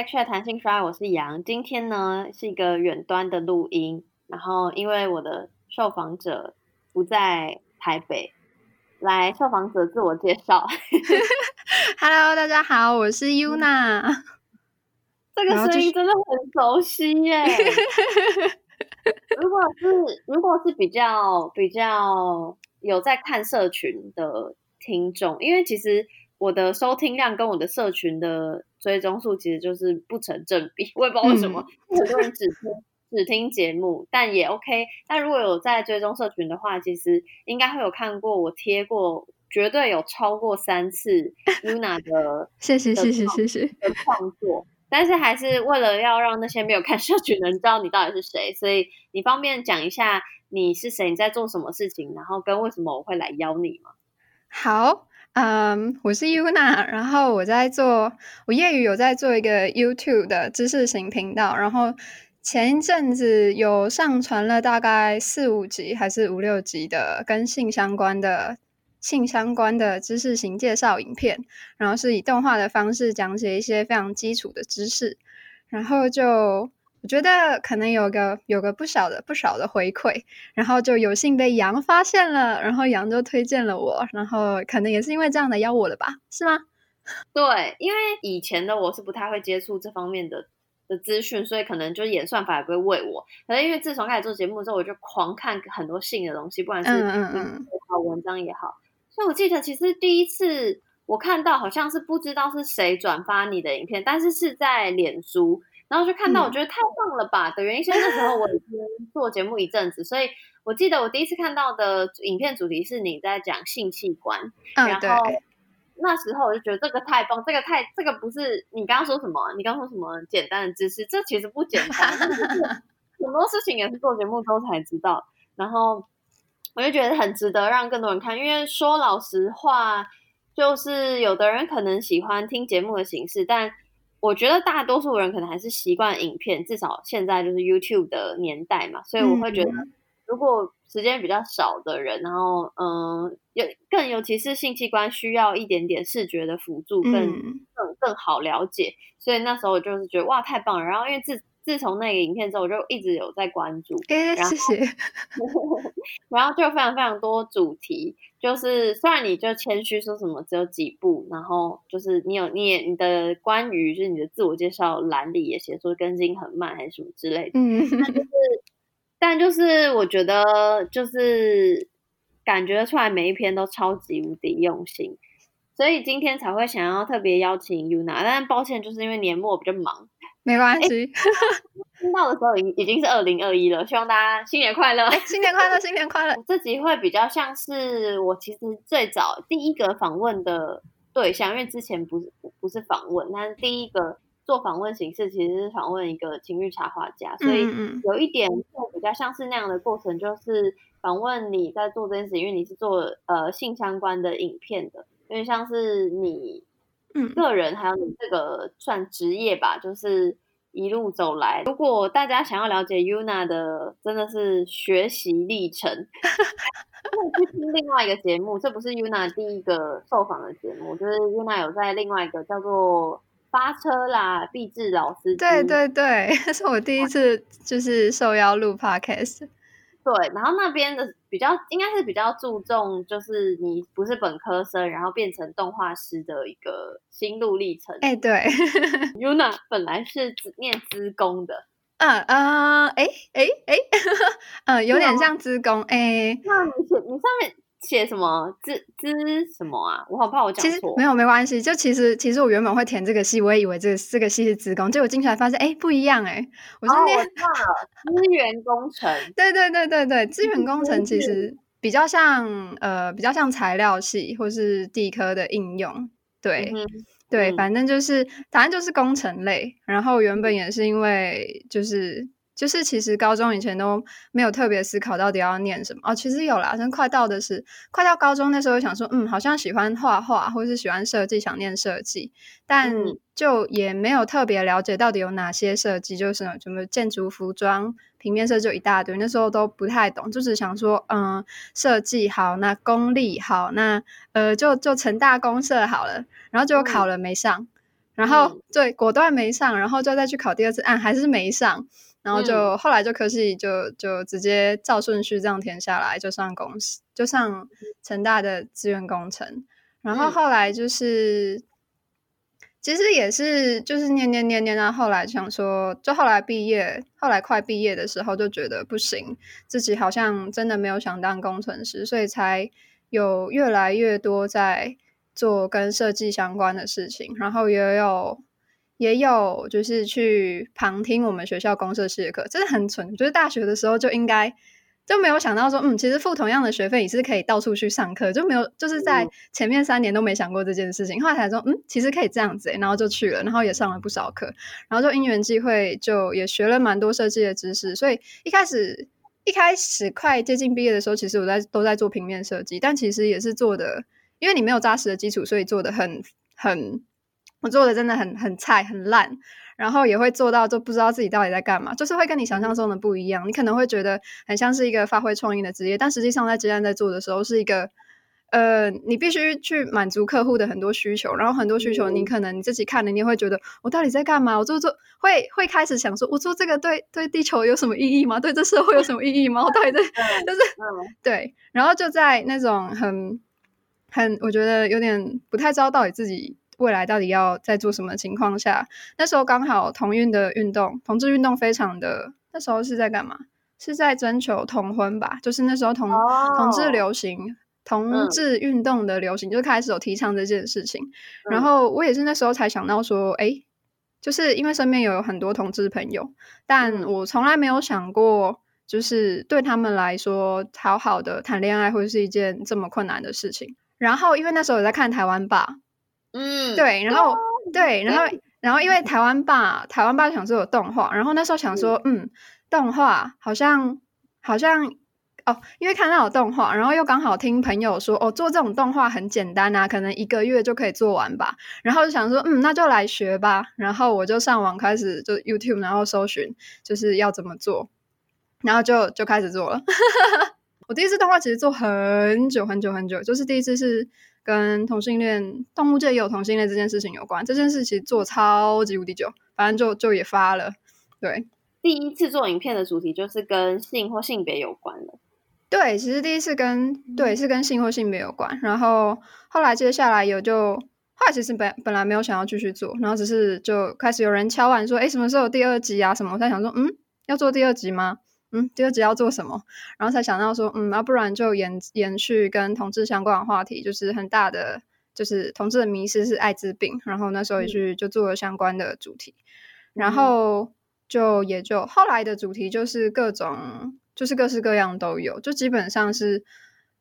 Chat 谈性说爱，我是杨。今天呢是一个远端的录音，然后因为我的受访者不在台北，来受访者自我介绍。Hello，大家好，我是 Yuna。这个声音真的很熟悉耶。如果是如果是比较比较有在看社群的听众，因为其实。我的收听量跟我的社群的追踪数其实就是不成正比，我也不知道为什么，嗯、很多人只听只听节目，但也 OK。但如果有在追踪社群的话，其实应该会有看过我贴过，绝对有超过三次 Luna 的谢谢谢谢谢谢的创作。但是还是为了要让那些没有看社群的人知道你到底是谁，所以你方便讲一下你是谁，你在做什么事情，然后跟为什么我会来邀你吗？好。嗯我是 Yuna，然后我在做，我业余有在做一个 YouTube 的知识型频道，然后前一阵子有上传了大概四五集还是五六集的跟性相关的性相关的知识型介绍影片，然后是以动画的方式讲解一些非常基础的知识，然后就。我觉得可能有个有个不少的不少的回馈，然后就有幸被杨发现了，然后杨就推荐了我，然后可能也是因为这样的邀我了吧，是吗？对，因为以前的我是不太会接触这方面的的资讯，所以可能就演算法也不会喂我。可是因为自从开始做节目之后，我就狂看很多性的东西，不管是嗯嗯嗯好文章也好。所以我记得其实第一次我看到好像是不知道是谁转发你的影片，但是是在脸书。然后就看到，我觉得太棒了吧！的原因是那时候我已经做节目一阵子，所以我记得我第一次看到的影片主题是你在讲性器官，嗯、然后那时候我就觉得这个太棒，这个太这个不是你刚刚说什么？你刚刚说什么简单的知识？这其实不简单，很多事情也是做节目之后才知道。然后我就觉得很值得让更多人看，因为说老实话，就是有的人可能喜欢听节目的形式，但我觉得大多数人可能还是习惯影片，至少现在就是 YouTube 的年代嘛，所以我会觉得，如果时间比较少的人，然后嗯，有更尤其是性器官需要一点点视觉的辅助，更更更好了解，所以那时候我就是觉得哇，太棒了。然后因为自自从那个影片之后，我就一直有在关注，欸、谢 谢。然后就非常非常多主题。就是虽然你就谦虚说什么只有几部，然后就是你有你也你的关于就是你的自我介绍栏里也写说更新很慢还是什么之类的，嗯，但就是 但就是我觉得就是感觉出来每一篇都超级无敌用心，所以今天才会想要特别邀请 Yuna，但抱歉就是因为年末比较忙。没关系，听到的时候已已经是二零二一了，希望大家新年快乐，新年快乐，新年快乐。这集会比较像是我其实最早第一个访问的对象，因为之前不是不是访问，但是第一个做访问形式其实是访问一个情欲插画家，所以有一点比较像是那样的过程，就是访问你在做这件事，因为你是做呃性相关的影片的，因为像是你。嗯，个人还有你这个算职业吧，就是一路走来。如果大家想要了解 Yuna 的，真的是学习历程，可以去听另外一个节目。这不是 Yuna 第一个受访的节目，就是 Yuna 有在另外一个叫做《发车啦》毕志老师。对对对，这 是我第一次就是受邀录 Podcast。对，然后那边的比较应该是比较注重，就是你不是本科生，然后变成动画师的一个心路历程。哎，对，Yuna 本来是念资工的，嗯嗯，哎哎哎，嗯，有点像资工，哎，那你写你上面。写什么资资什么啊？我好怕我讲错。没有没关系，就其实其实我原本会填这个系，我也以为这个这个系是资工，结果进去才发现，哎，不一样哎。我是念资源工程。对对对对对，资源工程其实比较像呃比较像材料系或是地科的应用。对、嗯、对，嗯、反正就是反正就是工程类。然后原本也是因为就是。就是其实高中以前都没有特别思考到底要念什么哦，其实有啦，像快到的是快到高中那时候想说，嗯，好像喜欢画画或是喜欢设计，想念设计，但就也没有特别了解到底有哪些设计，就是什么建筑、服装、平面设计就一大堆，那时候都不太懂，就只想说，嗯，设计好，那公立好，那呃就就成大公社好了，然后就考了没上。然后对，果断没上，然后就再去考第二次，啊，还是没上，然后就、嗯、后来就科系就就直接照顺序这样填下来，就上公司，就上成大的资源工程，然后后来就是。嗯其实也是，就是念念念念，然后后来想说，就后来毕业，后来快毕业的时候就觉得不行，自己好像真的没有想当工程师，所以才有越来越多在做跟设计相关的事情，然后也有也有就是去旁听我们学校公设系的课，真的很蠢，就是大学的时候就应该。就没有想到说，嗯，其实付同样的学费也是可以到处去上课，就没有就是在前面三年都没想过这件事情，后来才说，嗯，其实可以这样子，然后就去了，然后也上了不少课，然后就因缘际会，就也学了蛮多设计的知识，所以一开始一开始快接近毕业的时候，其实我在都在做平面设计，但其实也是做的，因为你没有扎实的基础，所以做的很很，我做的真的很很菜很烂。然后也会做到，就不知道自己到底在干嘛，就是会跟你想象中的不一样。你可能会觉得很像是一个发挥创意的职业，但实际上在接案在做的时候，是一个呃，你必须去满足客户的很多需求，然后很多需求你可能你自己看了，你也会觉得我到底在干嘛？我做做会会开始想说，我做这个对对地球有什么意义吗？对这社会有什么意义吗？我到底在 就是 对，然后就在那种很很我觉得有点不太知道到底自己。未来到底要在做什么情况下？那时候刚好同运的运动，同志运动非常的，那时候是在干嘛？是在征求同婚吧？就是那时候同、oh. 同志流行，同志运动的流行，嗯、就开始有提倡这件事情。然后我也是那时候才想到说，哎、欸，就是因为身边有很多同志朋友，但我从来没有想过，就是对他们来说，好好的谈恋爱会是一件这么困难的事情。然后因为那时候我在看台湾吧。嗯，对，然后、哦、对，然后、嗯、然后因为台湾吧，台湾吧想说有动画，然后那时候想说，嗯，嗯动画好像好像哦，因为看到有动画，然后又刚好听朋友说，哦，做这种动画很简单啊，可能一个月就可以做完吧，然后就想说，嗯，那就来学吧，然后我就上网开始就 YouTube，然后搜寻就是要怎么做，然后就就开始做了。我第一次动画其实做很久很久很久，就是第一次是。跟同性恋、动物界也有同性恋这件事情有关，这件事其实做超级无敌久，反正就就也发了。对，第一次做影片的主题就是跟性或性别有关的。对，其实第一次跟对是跟性或性别有关，然后后来接下来有就后来其实本本来没有想要继续做，然后只是就开始有人敲碗说，哎，什么时候有第二集啊？什么？我在想说，嗯，要做第二集吗？嗯，第二集要做什么？然后才想到说，嗯，要、啊、不然就延延续跟同志相关的话题，就是很大的，就是同志的迷失是艾滋病。然后那时候也去就做了相关的主题，嗯、然后就也就后来的主题就是各种，就是各式各样都有，就基本上是，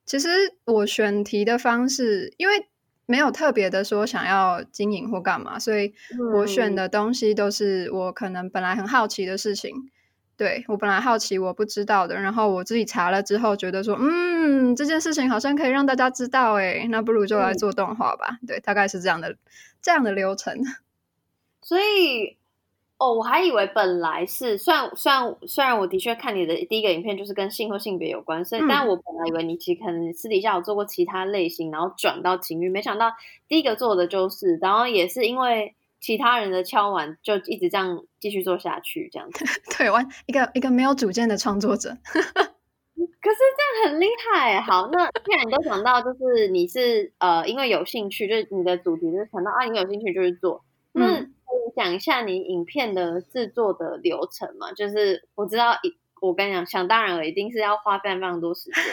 其实我选题的方式，因为没有特别的说想要经营或干嘛，所以我选的东西都是我可能本来很好奇的事情。对，我本来好奇我不知道的，然后我自己查了之后觉得说，嗯，这件事情好像可以让大家知道，诶，那不如就来做动画吧。嗯、对，大概是这样的这样的流程。所以，哦，我还以为本来是，虽然虽然虽然我的确看你的第一个影片就是跟性或性别有关，所以，嗯、但我本来以为你其实可能私底下有做过其他类型，然后转到情欲，没想到第一个做的就是，然后也是因为。其他人的敲完就一直这样继续做下去，这样子。对，完一个一个没有主见的创作者。可是这样很厉害。好，那既然你都讲到，就是你是呃，因为有兴趣，就是你的主题就是想到啊，你有兴趣就是做。嗯、讲一下你影片的制作的流程嘛？就是我知道，我跟你讲，想当然了，一定是要花非常非常多时间。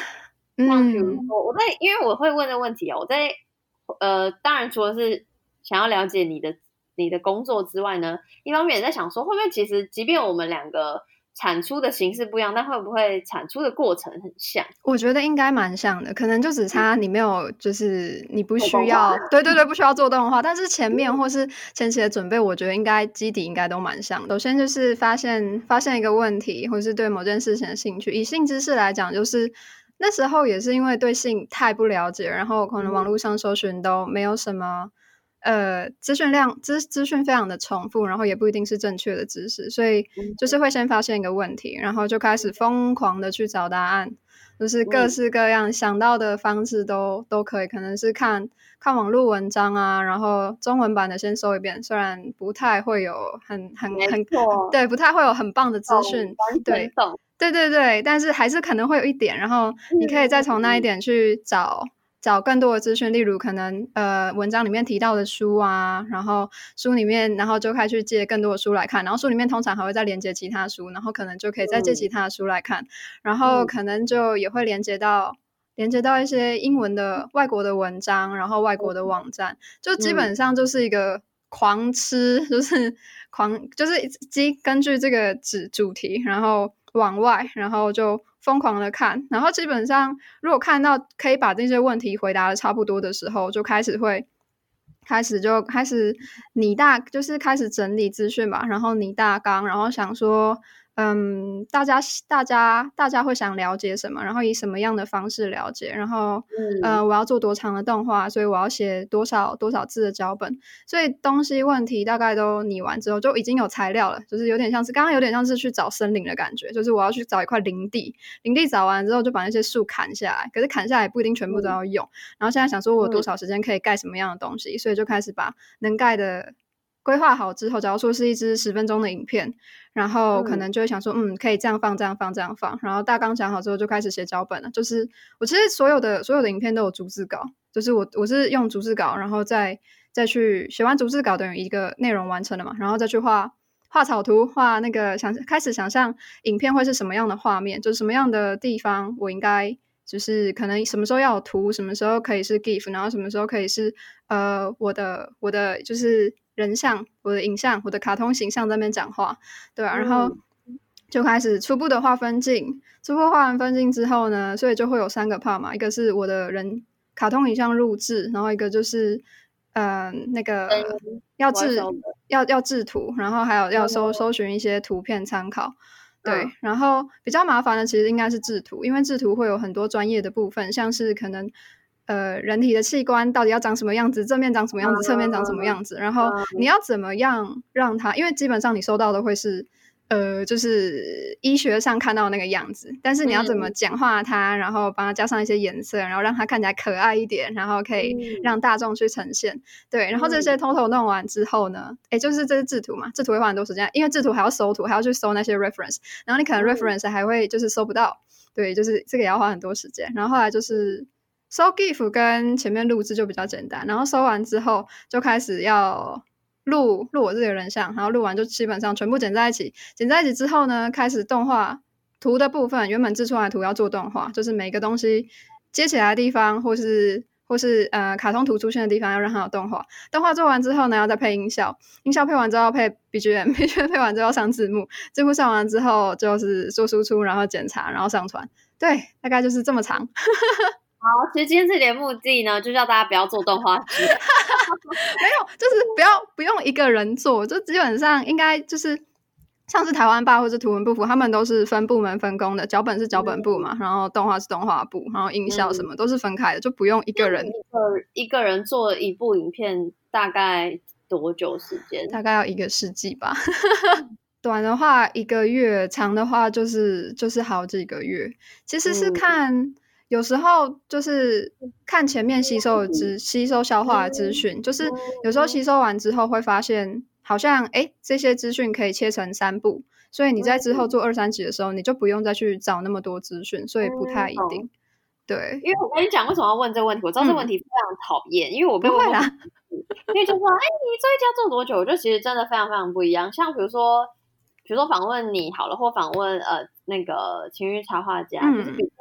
嗯，比如说我在，因为我会问的问题啊，我在呃，当然除了是想要了解你的。你的工作之外呢，一方面也在想说，会不会其实即便我们两个产出的形式不一样，但会不会产出的过程很像？我觉得应该蛮像的，可能就只差你没有，就是你不需要，对对对，不需要做动画，但是前面或是前期的准备，我觉得应该基底应该都蛮像的。首先就是发现发现一个问题，或是对某件事情的兴趣。以性知识来讲，就是那时候也是因为对性太不了解，然后可能网络上搜寻都没有什么。呃，资讯量资资讯非常的重复，然后也不一定是正确的知识，所以就是会先发现一个问题，然后就开始疯狂的去找答案，就是各式各样想到的方式都、嗯、都可以，可能是看看网络文章啊，然后中文版的先搜一遍，虽然不太会有很很很对，不太会有很棒的资讯，对对对对，但是还是可能会有一点，然后你可以再从那一点去找。嗯找更多的资讯，例如可能呃文章里面提到的书啊，然后书里面，然后就开始去借更多的书来看，然后书里面通常还会再连接其他书，然后可能就可以再借其他的书来看，嗯、然后可能就也会连接到、嗯、连接到一些英文的外国的文章，然后外国的网站，就基本上就是一个狂吃，就是狂就是基根据这个主主题，然后往外，然后就。疯狂的看，然后基本上，如果看到可以把这些问题回答的差不多的时候，就开始会开始就开始拟大，就是开始整理资讯吧，然后拟大纲，然后想说。嗯，大家大家大家会想了解什么？然后以什么样的方式了解？然后，嗯、呃，我要做多长的动画？所以我要写多少多少字的脚本？所以东西问题大概都拟完之后，就已经有材料了。就是有点像是刚刚有点像是去找森林的感觉，就是我要去找一块林地，林地找完之后就把那些树砍下来。可是砍下来不一定全部都要用。嗯、然后现在想说我有多少时间可以盖什么样的东西？嗯、所以就开始把能盖的。规划好之后，假如说是一支十分钟的影片，然后可能就会想说，嗯，嗯，可以这样放，这样放，这样放。然后大纲想好之后，就开始写脚本了。就是我其实所有的所有的影片都有逐字稿，就是我我是用逐字稿，然后再再去写完逐字稿，等于一个内容完成了嘛，然后再去画画草图，画那个想开始想象影片会是什么样的画面，就是什么样的地方我应该就是可能什么时候要有图，什么时候可以是 GIF，然后什么时候可以是呃我的我的就是。人像，我的影像，我的卡通形象在那边讲话，对啊，然后就开始初步的画分镜，初步画完分镜之后呢，所以就会有三个 part 嘛，一个是我的人卡通影像录制，然后一个就是嗯、呃、那个要制要要制图，然后还有要搜搜寻一些图片参考，对，嗯、然后比较麻烦的其实应该是制图，因为制图会有很多专业的部分，像是可能。呃，人体的器官到底要长什么样子？正面长什么样子？侧面长什么样子？然后你要怎么样让它？因为基本上你收到的会是，呃，就是医学上看到的那个样子。但是你要怎么简化它？然后帮它加上一些颜色，然后让它看起来可爱一点，然后可以让大众去呈现。对，然后这些 total 弄完之后呢，诶，就是这是制图嘛，制图会花很多时间，因为制图还要搜图，还要去搜那些 reference，然后你可能 reference 还会就是搜不到。对，就是这个也要花很多时间。然后后来就是。搜 GIF 跟前面录制就比较简单，然后搜完之后就开始要录录我自己的人像，然后录完就基本上全部剪在一起，剪在一起之后呢，开始动画图的部分，原本制出来的图要做动画，就是每个东西接起来的地方，或是或是呃卡通图出现的地方要让它有动画，动画做完之后呢，要再配音效，音效配完之后配 BGM，BGM 配完之后上字幕，字幕上完之后就是做输出，然后检查，然后上传，对，大概就是这么长。好，其实今天这里的目的呢，就叫大家不要做动画师，没有，就是不要不用一个人做，就基本上应该就是像是台湾吧，或者图文不符，他们都是分部门分工的，脚本是脚本部嘛，嗯、然后动画是动画部，然后音效什么都是分开的，嗯、就不用一个人一个一个人做一部影片，大概多久时间？大概要一个世纪吧。短的话一个月，长的话就是就是好几个月。其实是看。嗯有时候就是看前面吸收的资吸收消化的资讯，就是有时候吸收完之后会发现，好像哎这些资讯可以切成三步，所以你在之后做二三级的时候，你就不用再去找那么多资讯，所以不太一定。对，因为我跟你讲为什么要问这个问题，我知道这个问题非常讨厌，因为我被问过，因为就说哎，你做一家做多久？我觉得其实真的非常非常不一样。像比如说，比如说访问你好了，或访问呃那个情绪插画家，就是比较。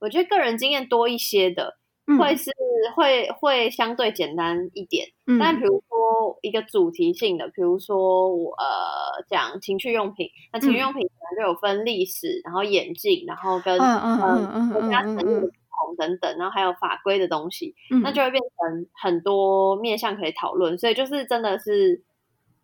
我觉得个人经验多一些的，会是、嗯、会会相对简单一点。嗯、但比如说一个主题性的，比如说我呃讲情趣用品，那情趣用品可能就有分历史，然后演进，然后跟嗯国家成立的不同等等，然后还有法规的东西，嗯、那就会变成很多面向可以讨论。所以就是真的是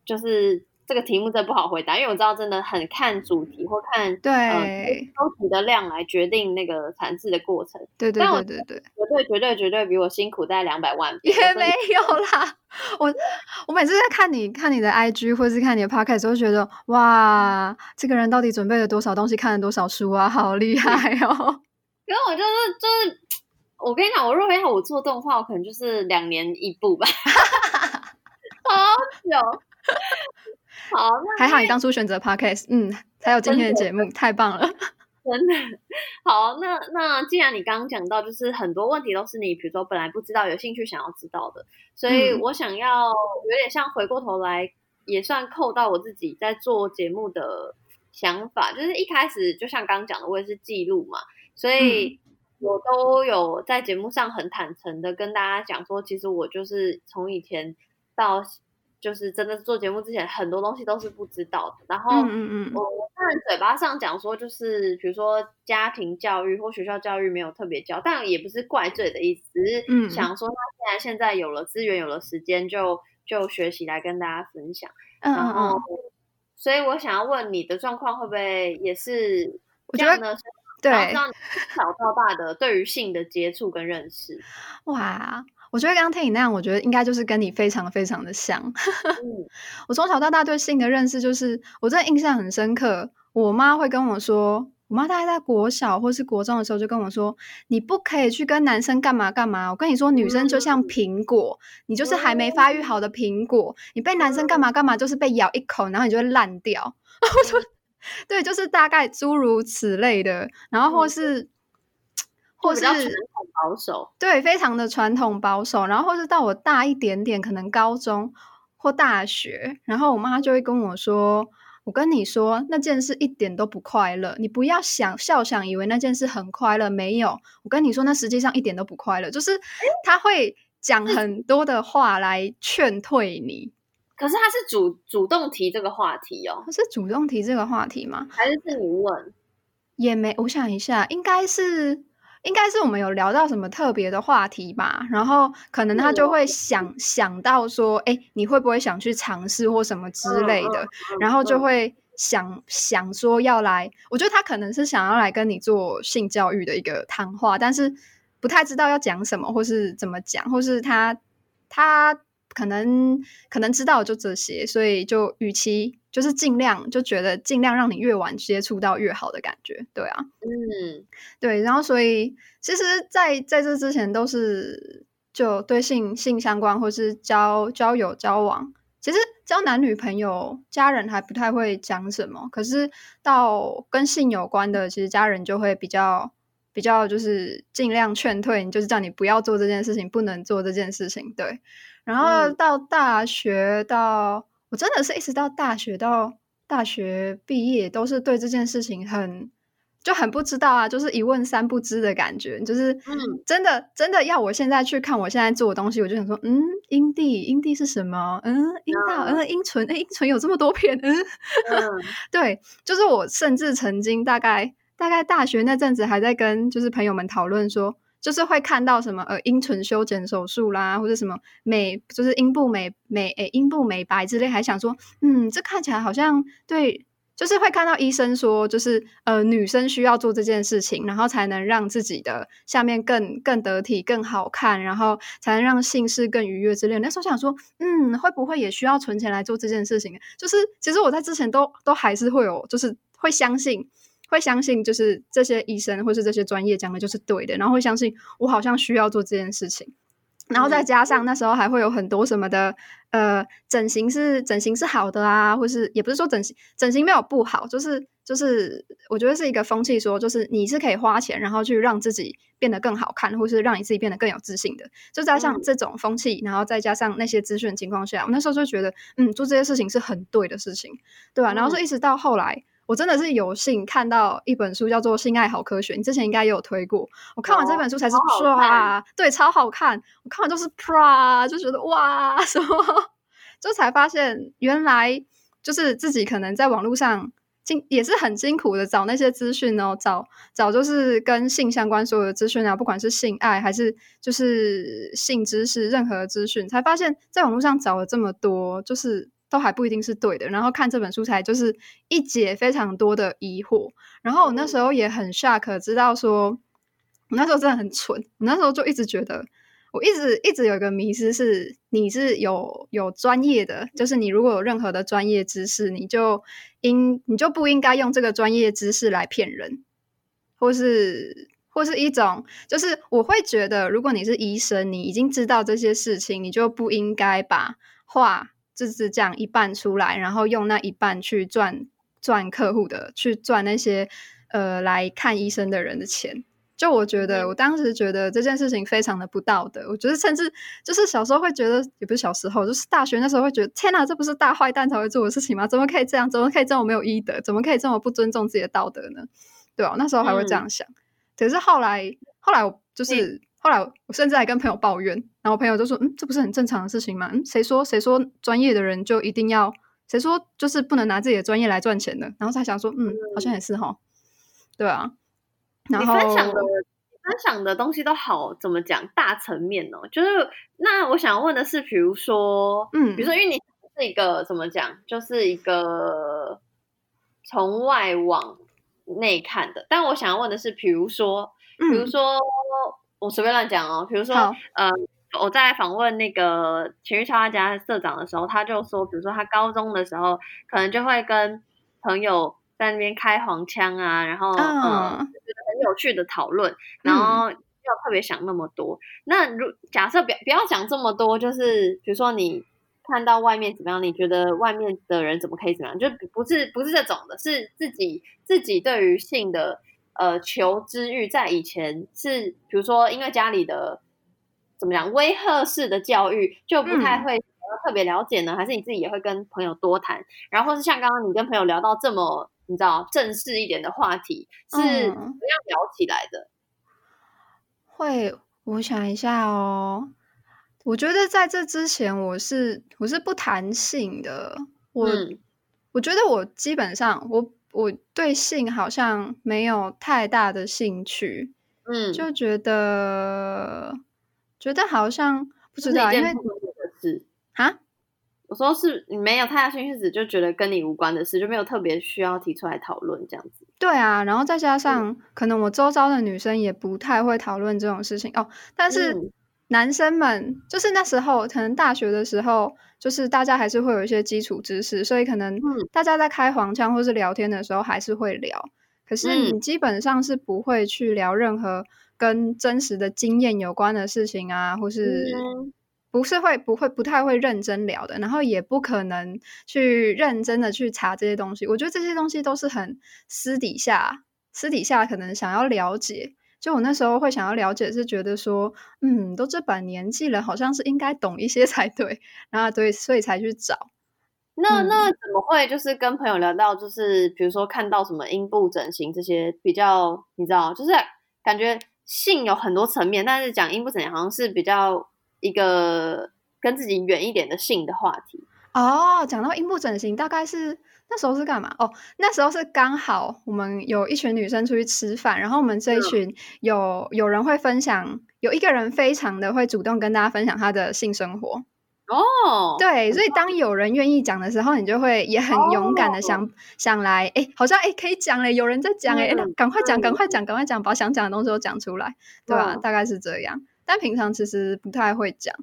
就是。这个题目真的不好回答，因为我知道真的很看主题或看对收集的量来决定那个产制的过程。对对对对对，绝对绝对绝对比我辛苦大概两百万也没有啦。我我每次在看你看你的 IG 或是看你的 Podcast 都觉得哇，这个人到底准备了多少东西，看了多少书啊，好厉害 哦！因为我就是就是，我跟你讲，我如果要我做动画，我可能就是两年一部吧，好久。好，还好你当初选择 Podcast，嗯，才有今天的节目，太棒了。真的好，那那既然你刚刚讲到，就是很多问题都是你，比如说本来不知道，有兴趣想要知道的，所以我想要有点像回过头来，也算扣到我自己在做节目的想法，就是一开始就像刚刚讲的，我也是记录嘛，所以我都有在节目上很坦诚的跟大家讲说，其实我就是从以前到。就是真的做节目之前，很多东西都是不知道的。然后我，嗯嗯我当然嘴巴上讲说，就是比如说家庭教育或学校教育没有特别教，但也不是怪罪的意思，只是想说，他既然现在有了资源，有了时间，就就学习来跟大家分享。然后，所以我想要问你的状况会不会也是这样呢？对，知道你从小到大的对于性的接触跟认识，哇。我觉得刚刚听你那样，我觉得应该就是跟你非常非常的像。嗯、我从小到大对性的认识，就是我真的印象很深刻。我妈会跟我说，我妈大概在国小或是国中的时候就跟我说：“你不可以去跟男生干嘛干嘛。”我跟你说，女生就像苹果，嗯、你就是还没发育好的苹果，你被男生干嘛干嘛，就是被咬一口，然后你就会烂掉。我说，对，就是大概诸如此类的，然后或是。嗯或是传统保守，对，非常的传统保守。然后或是到我大一点点，可能高中或大学，然后我妈就会跟我说：“我跟你说，那件事一点都不快乐，你不要想笑想以为那件事很快乐，没有。我跟你说，那实际上一点都不快乐。就是他会讲很多的话来劝退你。可是他是主主动提这个话题哦，他是主动提这个话题吗？还是是你问？也没，我想一下，应该是。”应该是我们有聊到什么特别的话题吧，然后可能他就会想、嗯、想到说，哎，你会不会想去尝试或什么之类的，然后就会想、嗯、想说要来。我觉得他可能是想要来跟你做性教育的一个谈话，但是不太知道要讲什么，或是怎么讲，或是他他可能可能知道就这些，所以就与其。就是尽量就觉得尽量让你越晚接触到越好的感觉，对啊，嗯，对，然后所以其实在，在在这之前都是就对性性相关，或是交交友交往，其实交男女朋友，家人还不太会讲什么，可是到跟性有关的，其实家人就会比较比较就是尽量劝退你，就是叫你不要做这件事情，不能做这件事情，对，然后到大学到。我真的是一直到大学到大学毕业，都是对这件事情很就很不知道啊，就是一问三不知的感觉。就是嗯，真的真的要我现在去看我现在做的东西，我就想说，嗯，阴蒂阴蒂是什么？嗯，阴道，嗯，阴唇，哎，阴唇有这么多片？嗯，嗯 对，就是我甚至曾经大概大概大学那阵子还在跟就是朋友们讨论说。就是会看到什么呃阴唇修剪手术啦，或者什么美就是阴部美美诶阴部美白之类，还想说嗯这看起来好像对，就是会看到医生说就是呃女生需要做这件事情，然后才能让自己的下面更更得体更好看，然后才能让性事更愉悦之类。那时候想说嗯会不会也需要存钱来做这件事情？就是其实我在之前都都还是会有就是会相信。会相信就是这些医生或是这些专业讲的就是对的，然后会相信我好像需要做这件事情，然后再加上那时候还会有很多什么的，呃，整形是整形是好的啊，或是也不是说整形整形没有不好，就是就是我觉得是一个风气，说就是你是可以花钱然后去让自己变得更好看，或是让你自己变得更有自信的，就加上这种风气，然后再加上那些资讯情况下，我那时候就觉得嗯，做这些事情是很对的事情，对吧？然后是一直到后来。我真的是有幸看到一本书，叫做《性爱好科学》，你之前应该也有推过。我看完这本书才是啪，对，超好看。我看完就是 pra，，就觉得哇，什么？就才发现原来就是自己可能在网络上经也是很辛苦的找那些资讯哦，找找就是跟性相关所有的资讯啊，不管是性爱还是就是性知识，任何资讯，才发现在网络上找了这么多，就是。都还不一定是对的，然后看这本书才就是一解非常多的疑惑。然后我那时候也很 shock，知道说，我那时候真的很蠢。我那时候就一直觉得，我一直一直有一个迷思是，你是有有专业的，就是你如果有任何的专业知识，你就应你就不应该用这个专业知识来骗人，或是或是一种，就是我会觉得，如果你是医生，你已经知道这些事情，你就不应该把话就是这样一半出来，然后用那一半去赚赚客户的，去赚那些呃来看医生的人的钱。就我觉得，我当时觉得这件事情非常的不道德。我觉得甚至就是小时候会觉得，也不是小时候，就是大学那时候会觉得，天哪，这不是大坏蛋才会做的事情吗？怎么可以这样？怎么可以这么没有医德？怎么可以这么不尊重自己的道德呢？对啊，那时候还会这样想。嗯可是后来，后来我就是、欸、后来，我甚至还跟朋友抱怨，然后朋友就说：“嗯，这不是很正常的事情吗？嗯，谁说谁说专业的人就一定要？谁说就是不能拿自己的专业来赚钱的？”然后他想说：“嗯，好像也是哈，对啊。”然后你分享的分享的东西都好，怎么讲？大层面哦，就是那我想问的是，比如说，嗯，比如说，因为你是一个怎么讲，就是一个从外往。内看的，但我想要问的是，比如说，比如说，嗯、我随便乱讲哦，比如说，呃，我在访问那个情绪插画家社长的时候，他就说，比如说他高中的时候，可能就会跟朋友在那边开黄腔啊，然后，嗯，呃、就觉得很有趣的讨论，然后要特别想那么多。嗯、那如假设不不要讲这么多，就是比如说你。看到外面怎么样？你觉得外面的人怎么可以怎么样？就不是不是这种的，是自己自己对于性的呃求知欲，在以前是比如说因为家里的怎么讲威吓式的教育，就不太会特别了解呢？嗯、还是你自己也会跟朋友多谈？然后是像刚刚你跟朋友聊到这么你知道正式一点的话题，是怎么样聊起来的？会，我想一下哦。我觉得在这之前，我是我是不谈性的。我、嗯、我觉得我基本上，我我对性好像没有太大的兴趣。嗯，就觉得觉得好像不知道，因为是啊，我说是你没有太大兴趣，只就觉得跟你无关的事，就没有特别需要提出来讨论这样子。对啊，然后再加上、嗯、可能我周遭的女生也不太会讨论这种事情哦，但是。嗯男生们就是那时候，可能大学的时候，就是大家还是会有一些基础知识，所以可能大家在开黄腔或是聊天的时候还是会聊。可是你基本上是不会去聊任何跟真实的经验有关的事情啊，或是不是会不会不太会认真聊的，然后也不可能去认真的去查这些东西。我觉得这些东西都是很私底下，私底下可能想要了解。就我那时候会想要了解，是觉得说，嗯，都这把年纪了，好像是应该懂一些才对，然后对，所以才去找。那那怎么会就是跟朋友聊到，就是比如说看到什么阴部整形这些比较，你知道，就是感觉性有很多层面，但是讲阴部整形好像是比较一个跟自己远一点的性的话题。哦，讲到阴部整形，大概是。那时候是干嘛？哦，那时候是刚好我们有一群女生出去吃饭，然后我们这一群有、嗯、有人会分享，有一个人非常的会主动跟大家分享他的性生活。哦，对，所以当有人愿意讲的时候，你就会也很勇敢的想、哦、想来，哎，好像哎可以讲嘞，有人在讲哎，赶快讲，赶快讲，赶快讲，把想讲的东西都讲出来，对吧？哦、大概是这样，但平常其实不太会讲。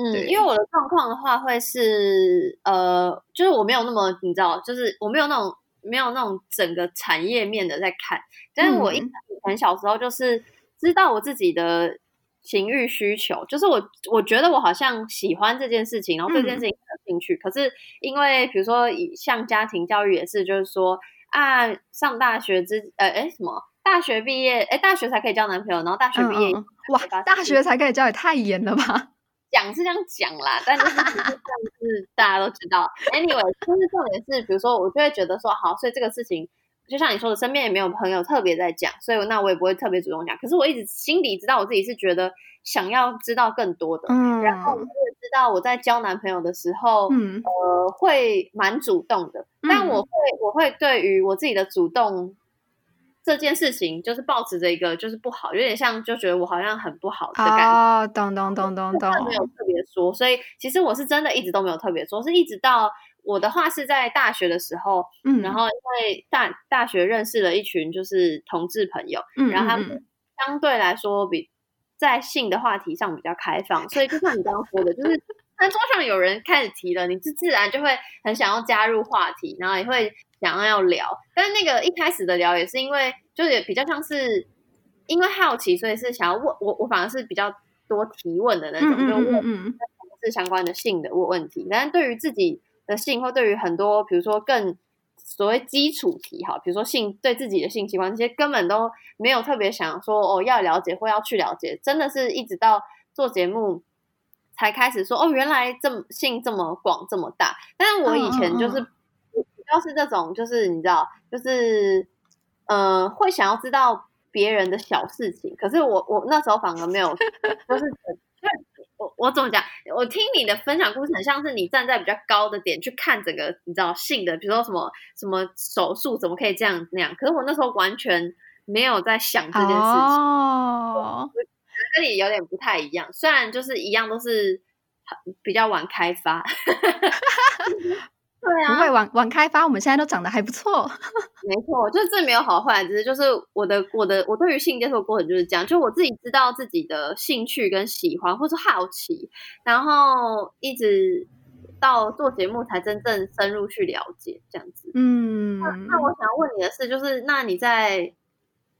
嗯，因为我的状况的话，会是呃，就是我没有那么你知道，就是我没有那种没有那种整个产业面的在看，但是我一很小时候就是知道我自己的情欲需求，就是我我觉得我好像喜欢这件事情，然后对这件事情有兴趣，嗯、可是因为比如说像家庭教育也是，就是说啊，上大学之呃哎什么大学毕业哎大学才可以交男朋友，然后大学毕业、嗯嗯、哇，大学才可以交也太严了吧。讲是这样讲啦，但是这样是大家都知道。Anyway，就是重点是，比如说，我就会觉得说，好，所以这个事情，就像你说的，身边也没有朋友特别在讲，所以那我也不会特别主动讲。可是我一直心里知道，我自己是觉得想要知道更多的。嗯，然后我也知道我在交男朋友的时候，嗯，呃，会蛮主动的，但我会，我会对于我自己的主动。这件事情就是抱持着一个就是不好，有点像就觉得我好像很不好的感觉。哦，懂懂懂懂懂，没有特别说，所以其实我是真的一直都没有特别说，是一直到我的话是在大学的时候，嗯，然后因为大大学认识了一群就是同志朋友，嗯，然后他们相对来说比在性的话题上比较开放，所以就像你刚刚说的，就是餐桌上有人开始提了，你自自然就会很想要加入话题，然后也会。想要要聊，但是那个一开始的聊也是因为，就也比较像是因为好奇，所以是想要问我，我反而是比较多提问的那种，嗯、就问嗯是相关的性的问问题。但是对于自己的性，或对于很多比如说更所谓基础题哈，比如说性对自己的性器官，这些根本都没有特别想说哦要了解或要去了解，真的是一直到做节目才开始说哦，原来这么性这么广这么大。但是我以前就是主要是这种，就是你知道，就是呃会想要知道别人的小事情，可是我我那时候反而没有，就是。我我怎么讲？我听你的分享故事，很像是你站在比较高的点去看整个，你知道性的，比如说什么什么手术，怎么可以这样那样？可是我那时候完全没有在想这件事情，哦，跟你有点不太一样。虽然就是一样，都是比较晚开发。对啊，不会晚晚开发，我们现在都长得还不错。没错，就是这没有好坏，只是就是我的我的我对于性接受过程就是这样，就我自己知道自己的兴趣跟喜欢，或是好奇，然后一直到做节目才真正深入去了解这样子。嗯，那那我想要问你的是，就是那你在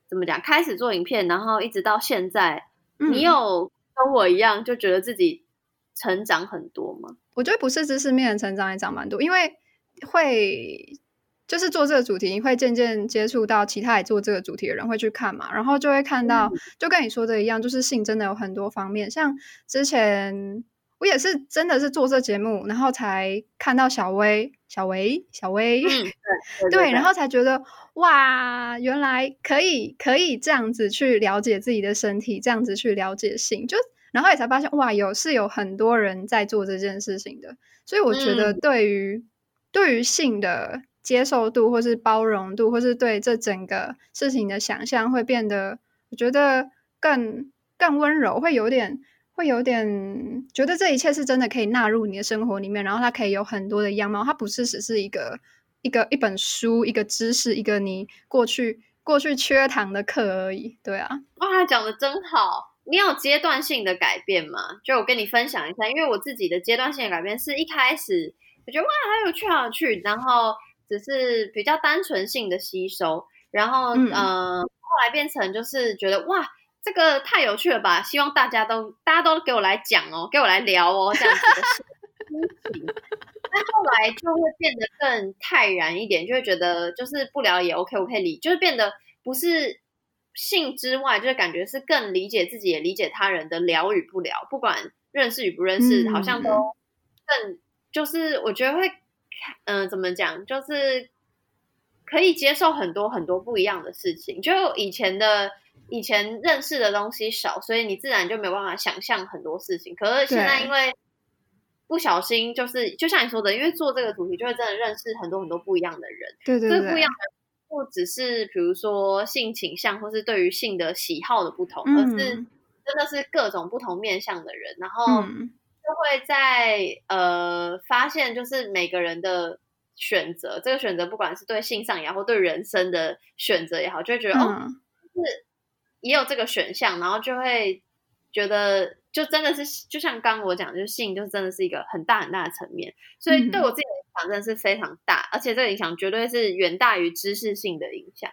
怎么讲开始做影片，然后一直到现在，嗯、你有跟我一样就觉得自己成长很多吗？我觉得不是知识面的成长也长蛮多，因为会就是做这个主题，你会渐渐接触到其他也做这个主题的人会去看嘛，然后就会看到，就跟你说的一样，就是性真的有很多方面。像之前我也是真的是做这节目，然后才看到小薇、小薇、小薇，嗯、对，对，对，对，然后才觉得哇，原来可以可以这样子去了解自己的身体，这样子去了解性，就。然后也才发现，哇，有是有很多人在做这件事情的，所以我觉得对于、嗯、对于性的接受度，或是包容度，或是对这整个事情的想象，会变得我觉得更更温柔，会有点会有点觉得这一切是真的可以纳入你的生活里面，然后它可以有很多的样貌，它不是只是一个一个一本书，一个知识，一个你过去过去缺堂的课而已。对啊，哇，讲的真好。你有阶段性的改变吗？就我跟你分享一下，因为我自己的阶段性的改变是一开始我觉得哇，好有趣，好有趣，然后只是比较单纯性的吸收，然后嗯、呃，后来变成就是觉得哇，这个太有趣了吧，希望大家都大家都给我来讲哦，给我来聊哦，这样子的事情。但后来就会变得更泰然一点，就会觉得就是不聊也 OK，我可以理，就是变得不是。性之外，就是感觉是更理解自己，也理解他人的聊与不聊，不管认识与不认识，嗯、好像都更就是我觉得会，嗯、呃，怎么讲，就是可以接受很多很多不一样的事情。就以前的以前认识的东西少，所以你自然就没有办法想象很多事情。可是现在因为不小心，就是就像你说的，因为做这个主题，就会真的认识很多很多不一样的人，对对对，不一样的。不只是比如说性倾向，或是对于性的喜好的不同，嗯、而是真的是各种不同面向的人，然后就会在呃发现，就是每个人的选择，这个选择不管是对性上也好，或对人生的选择也好，就会觉得、嗯、哦，就是也有这个选项，然后就会觉得就真的是就像刚刚我讲，就是性就真的是一个很大很大的层面，所以对我自己的影响。真的是非常大，而且这个影响绝对是远大于知识性的影响。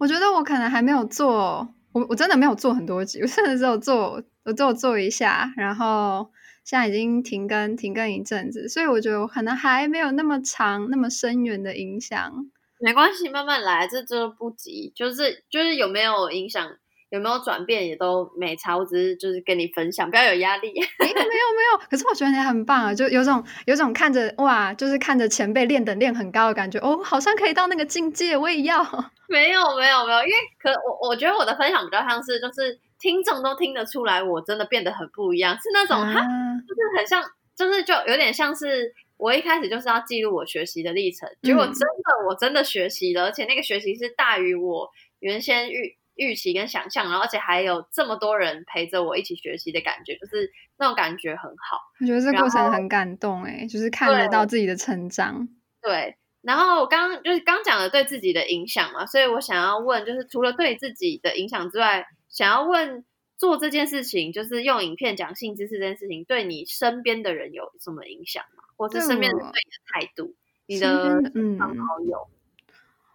我觉得我可能还没有做，我我真的没有做很多集，我甚至只有做，我只有做一下，然后现在已经停更停更一阵子，所以我觉得我可能还没有那么长、那么深远的影响。没关系，慢慢来，这这不急，就是就是有没有影响。有没有转变也都没差，我只是就是跟你分享，不要有压力。没有没有没有，可是我觉得你很棒啊，就有种有种看着哇，就是看着前辈练等练很高的感觉哦，好像可以到那个境界，我也要。没有没有没有，因为可我我觉得我的分享比较像是，就是听众都听得出来，我真的变得很不一样，是那种哈、啊，就是很像，就是就有点像是我一开始就是要记录我学习的历程，结果真的我真的学习了，而且那个学习是大于我原先预。预期跟想象，然后而且还有这么多人陪着我一起学习的感觉，就是那种感觉很好。我觉得这过程很感动，哎，就是看得到自己的成长。对，然后刚刚就是刚讲了对自己的影响嘛，所以我想要问，就是除了对自己的影响之外，想要问做这件事情，就是用影片讲性知识这件事情，对你身边的人有什么影响吗？或是身边人对你的态度，你的嗯好友？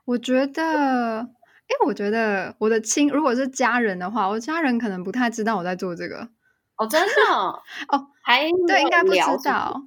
我觉得。哎，我觉得我的亲，如果是家人的话，我家人可能不太知道我在做这个。哦，真的哦，哦还对，应该不知道。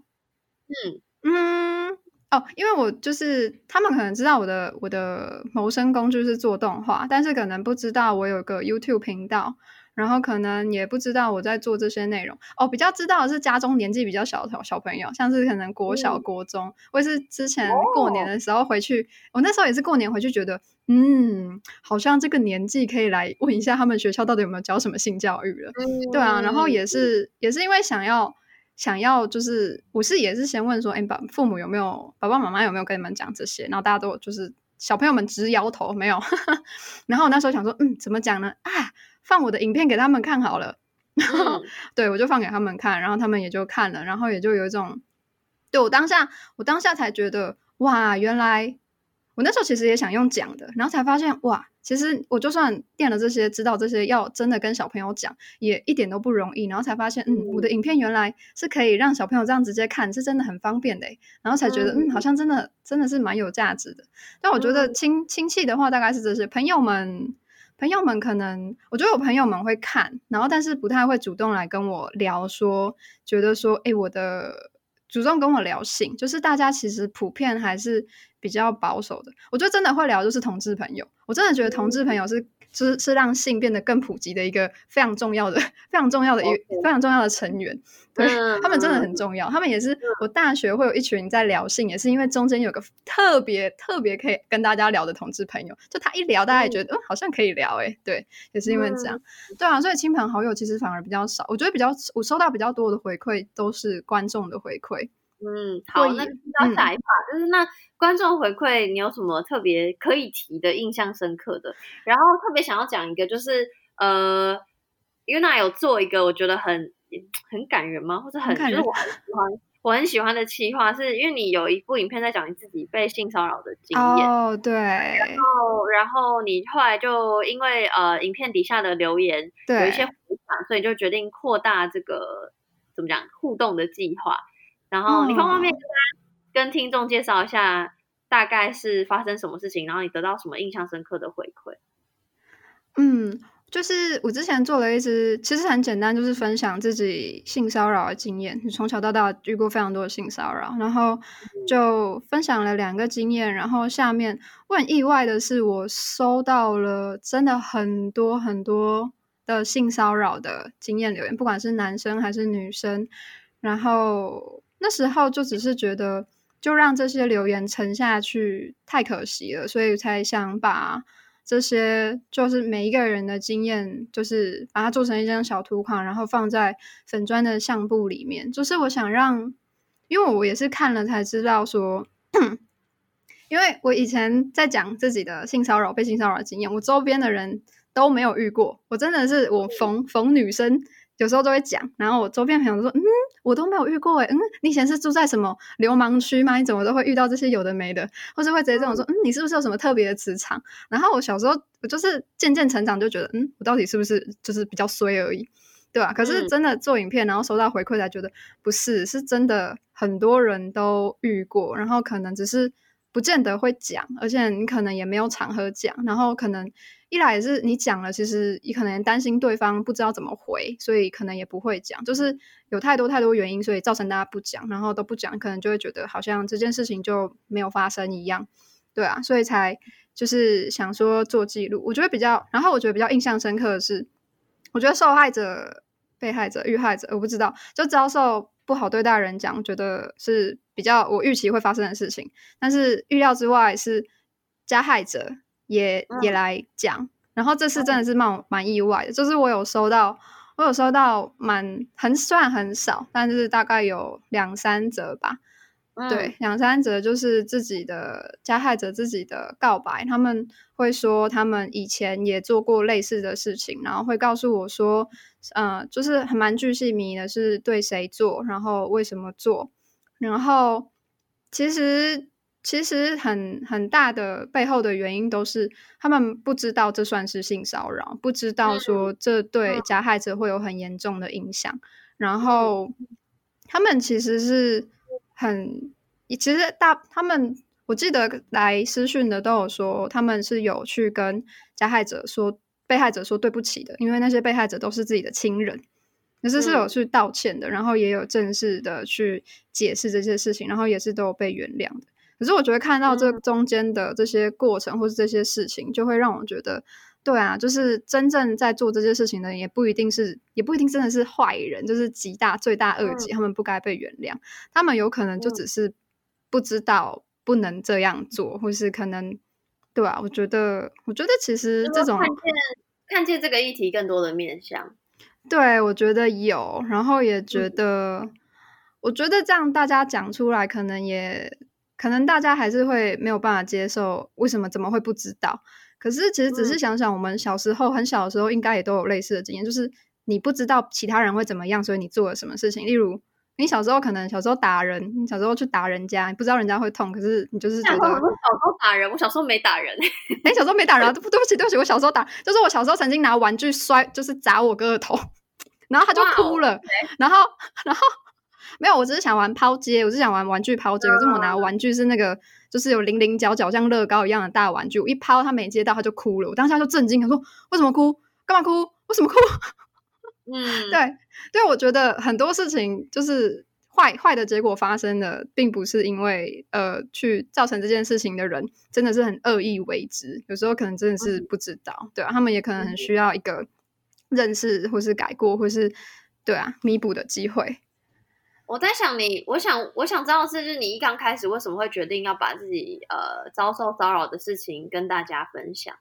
嗯嗯，哦，因为我就是他们可能知道我的我的谋生工具是做动画，但是可能不知道我有个 YouTube 频道。然后可能也不知道我在做这些内容。哦，比较知道的是家中年纪比较小的小朋友，像是可能国小、国中，或、嗯、是之前过年的时候回去，我、哦、那时候也是过年回去，觉得嗯，好像这个年纪可以来问一下他们学校到底有没有教什么性教育了，嗯、对啊，然后也是、嗯、也是因为想要想要就是我是也是先问说，哎，爸父母有没有爸爸妈妈有没有跟你们讲这些，然后大家都就是小朋友们直摇头没有，然后我那时候想说，嗯，怎么讲呢？啊。放我的影片给他们看好了，然后、嗯、对我就放给他们看，然后他们也就看了，然后也就有一种，对我当下，我当下才觉得哇，原来我那时候其实也想用讲的，然后才发现哇，其实我就算垫了这些，知道这些，要真的跟小朋友讲，也一点都不容易，然后才发现，嗯，我的影片原来是可以让小朋友这样直接看，是真的很方便的，然后才觉得，嗯，好像真的真的是蛮有价值的。但我觉得亲亲戚的话，大概是这些朋友们。朋友们可能，我觉得我朋友们会看，然后但是不太会主动来跟我聊说，说觉得说，哎，我的主动跟我聊性，就是大家其实普遍还是比较保守的。我觉得真的会聊就是同志朋友，我真的觉得同志朋友是。嗯是是让性变得更普及的一个非常重要的、非常重要的一个非常重要的成员，对、嗯、他们真的很重要。他们也是我大学会有一群在聊性，也是因为中间有个特别特别可以跟大家聊的同志朋友，就他一聊，大家也觉得嗯，嗯好像可以聊哎，对，也是因为这样，嗯、对啊，所以亲朋好友其实反而比较少。我觉得比较我收到比较多的回馈都是观众的回馈。嗯，好，那到下一趴、嗯、就是那观众回馈，你有什么特别可以提的、印象深刻的？然后特别想要讲一个，就是呃，Yuna 有做一个我觉得很很感人吗？或者很，很就是我很喜欢我很喜欢的企划，是因为你有一部影片在讲你自己被性骚扰的经验哦，对，然后然后你后来就因为呃影片底下的留言对有一些回响，所以就决定扩大这个怎么讲互动的计划。然后你方方面面跟听众介绍一下，大概是发生什么事情，然后你得到什么印象深刻的回馈？嗯，就是我之前做了一支，其实很简单，就是分享自己性骚扰的经验。你从小到大遇过非常多的性骚扰，然后就分享了两个经验。然后下面我很意外的是，我收到了真的很多很多的性骚扰的经验留言，不管是男生还是女生，然后。那时候就只是觉得，就让这些留言沉下去太可惜了，所以才想把这些就是每一个人的经验，就是把它做成一张小图框，然后放在粉专的相簿里面。就是我想让，因为我也是看了才知道说，因为我以前在讲自己的性骚扰、被性骚扰的经验，我周边的人都没有遇过。我真的是我逢逢女生。有时候都会讲，然后我周边朋友都说：“嗯，我都没有遇过诶，嗯，你以前是住在什么流氓区吗？你怎么都会遇到这些有的没的？或是会直接这种说：嗯，你是不是有什么特别的磁场？”然后我小时候我就是渐渐成长，就觉得：“嗯，我到底是不是就是比较衰而已，对吧？”可是真的做影片，然后收到回馈才觉得不是，是真的很多人都遇过，然后可能只是不见得会讲，而且你可能也没有场合讲，然后可能。一来也是你讲了，其实你可能担心对方不知道怎么回，所以可能也不会讲。就是有太多太多原因，所以造成大家不讲，然后都不讲，可能就会觉得好像这件事情就没有发生一样，对啊，所以才就是想说做记录。我觉得比较，然后我觉得比较印象深刻的是，我觉得受害者、被害者、遇害者，我不知道，就遭受不好对待人讲，觉得是比较我预期会发生的事情，但是预料之外是加害者。也也来讲，然后这次真的是蛮蛮意外的，就是我有收到，我有收到蛮很算很少，但是大概有两三则吧，嗯、对，两三则就是自己的加害者自己的告白，他们会说他们以前也做过类似的事情，然后会告诉我说，嗯、呃，就是还蛮具细迷的是对谁做，然后为什么做，然后其实。其实很很大的背后的原因都是他们不知道这算是性骚扰，不知道说这对加害者会有很严重的影响，然后他们其实是很，其实大他们我记得来私讯的都有说，他们是有去跟加害者说、被害者说对不起的，因为那些被害者都是自己的亲人，可是是有去道歉的，嗯、然后也有正式的去解释这些事情，然后也是都有被原谅的。可是我觉得看到这中间的这些过程或是这些事情，就会让我觉得，对啊，就是真正在做这些事情的，也不一定是，也不一定真的是坏人，就是极大罪大恶极，他们不该被原谅，他们有可能就只是不知道。不能这样做，或是可能，对啊，我觉得，我觉得其实这种看见看见这个议题更多的面向，对，我觉得有，然后也觉得，嗯、我觉得这样大家讲出来，可能也可能大家还是会没有办法接受，为什么怎么会不知道？可是其实只是想想，我们小时候、嗯、很小的时候，应该也都有类似的经验，就是你不知道其他人会怎么样，所以你做了什么事情，例如。你小时候可能小时候打人，你小时候去打人家，你不知道人家会痛，可是你就是觉得。我小时候打人，我小时候没打人。哎、欸，小时候没打人，对不起，对不起，我小时候打，就是我小时候曾经拿玩具摔，就是砸我哥的头，然后他就哭了，Wow. 然后 然后没有，我只是想玩抛接，我是想玩玩具抛接，可是我拿玩具是那个就是有零零角角像乐高一样的大玩具，我一抛他没接到，他就哭了，我当下就震惊，他说为什么哭？干嘛哭？为什么哭？嗯，对，对，我觉得很多事情就是坏坏的结果发生的，并不是因为呃去造成这件事情的人真的是很恶意为之，有时候可能真的是不知道，嗯、对啊，他们也可能很需要一个认识或是改过或是对啊弥补的机会。我在想你，我想我想知道的是，就是你一刚开始为什么会决定要把自己呃遭受骚扰的事情跟大家分享？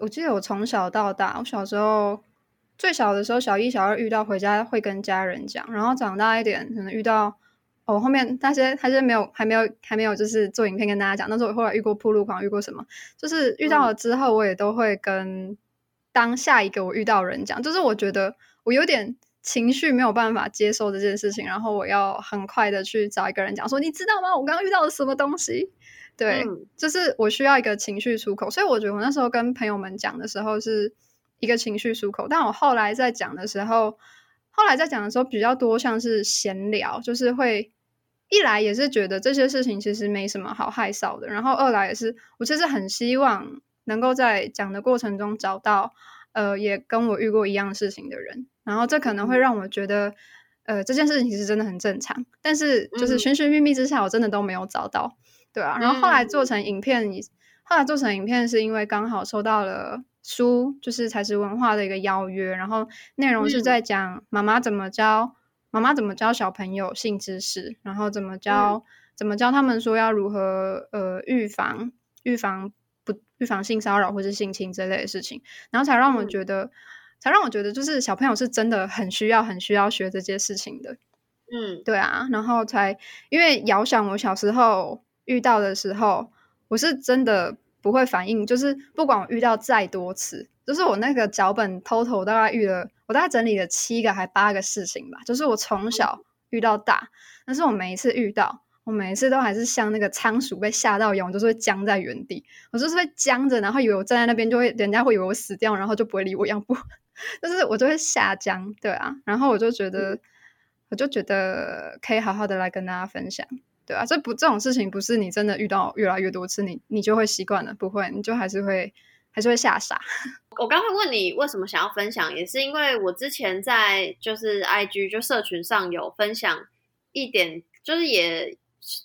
我记得我从小到大，我小时候。最小的时候，小一、小二遇到回家会跟家人讲，然后长大一点，可能遇到哦后面那些还是没有，还没有，还没有，就是做影片跟大家讲。那时候我后来遇过铺路狂，遇过什么，就是遇到了之后，我也都会跟当下一个我遇到人讲。就是我觉得我有点情绪没有办法接受这件事情，然后我要很快的去找一个人讲说，你知道吗？我刚刚遇到了什么东西？对，嗯、就是我需要一个情绪出口。所以我觉得我那时候跟朋友们讲的时候是。一个情绪出口，但我后来在讲的时候，后来在讲的时候比较多像是闲聊，就是会一来也是觉得这些事情其实没什么好害臊的，然后二来也是我其实很希望能够在讲的过程中找到呃也跟我遇过一样事情的人，然后这可能会让我觉得呃这件事情其实真的很正常，但是就是寻寻觅觅之下我真的都没有找到，对啊，然后后来做成影片，后来做成影片是因为刚好收到了。书就是才是文化的一个邀约，然后内容是在讲妈妈怎么教妈妈怎么教小朋友性知识，然后怎么教、嗯、怎么教他们说要如何呃预防预防不预防性骚扰或是性侵这类的事情，然后才让我觉得、嗯、才让我觉得就是小朋友是真的很需要很需要学这些事情的，嗯，对啊，然后才因为遥想我小时候遇到的时候，我是真的。不会反应，就是不管我遇到再多次，就是我那个脚本 total 大概遇了，我大概整理了七个还八个事情吧，就是我从小遇到大，但是我每一次遇到，我每一次都还是像那个仓鼠被吓到一样，我就是会僵在原地，我就是会僵着，然后以为我站在那边就会，人家会以为我死掉，然后就不会理我一样，不，就是我就会下降，对啊，然后我就觉得，我就觉得可以好好的来跟大家分享。对啊，这不这种事情不是你真的遇到越来越多次，你你就会习惯了，不会，你就还是会还是会吓傻。我刚会问你为什么想要分享，也是因为我之前在就是 IG 就社群上有分享一点，就是也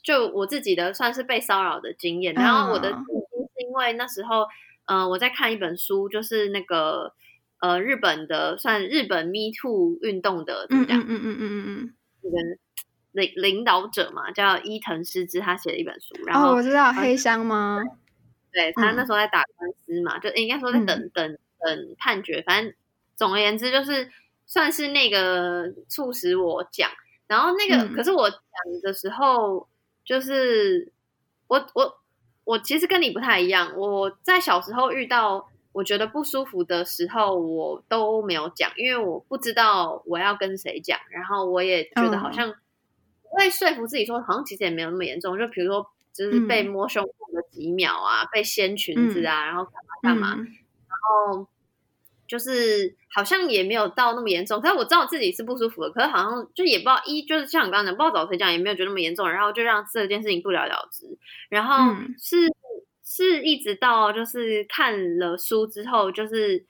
就我自己的算是被骚扰的经验。然后我的原因是因为那时候，嗯、呃，我在看一本书，就是那个呃日本的算日本 Me Too 运动的？嗯嗯嗯嗯嗯嗯，那个。领领导者嘛，叫伊藤诗织，他写了一本书。然后、哦、我知道黑箱吗？对，他那时候在打官司嘛，嗯、就应该说在等等等判决。反正总而言之，就是算是那个促使我讲。然后那个，嗯、可是我讲的时候，就是我我我其实跟你不太一样。我在小时候遇到我觉得不舒服的时候，我都没有讲，因为我不知道我要跟谁讲。然后我也觉得好像、嗯。会说服自己说，好像其实也没有那么严重。就比如说，就是被摸胸部的几秒啊，嗯、被掀裙子啊，然后干嘛干嘛，嗯、然后就是好像也没有到那么严重，可是我知道自己是不舒服的，可是好像就也不知道一就是像你刚刚讲，不知道找谁讲，也没有觉得那么严重，然后就让这件事情不了了之。然后是、嗯、是一直到就是看了书之后，就是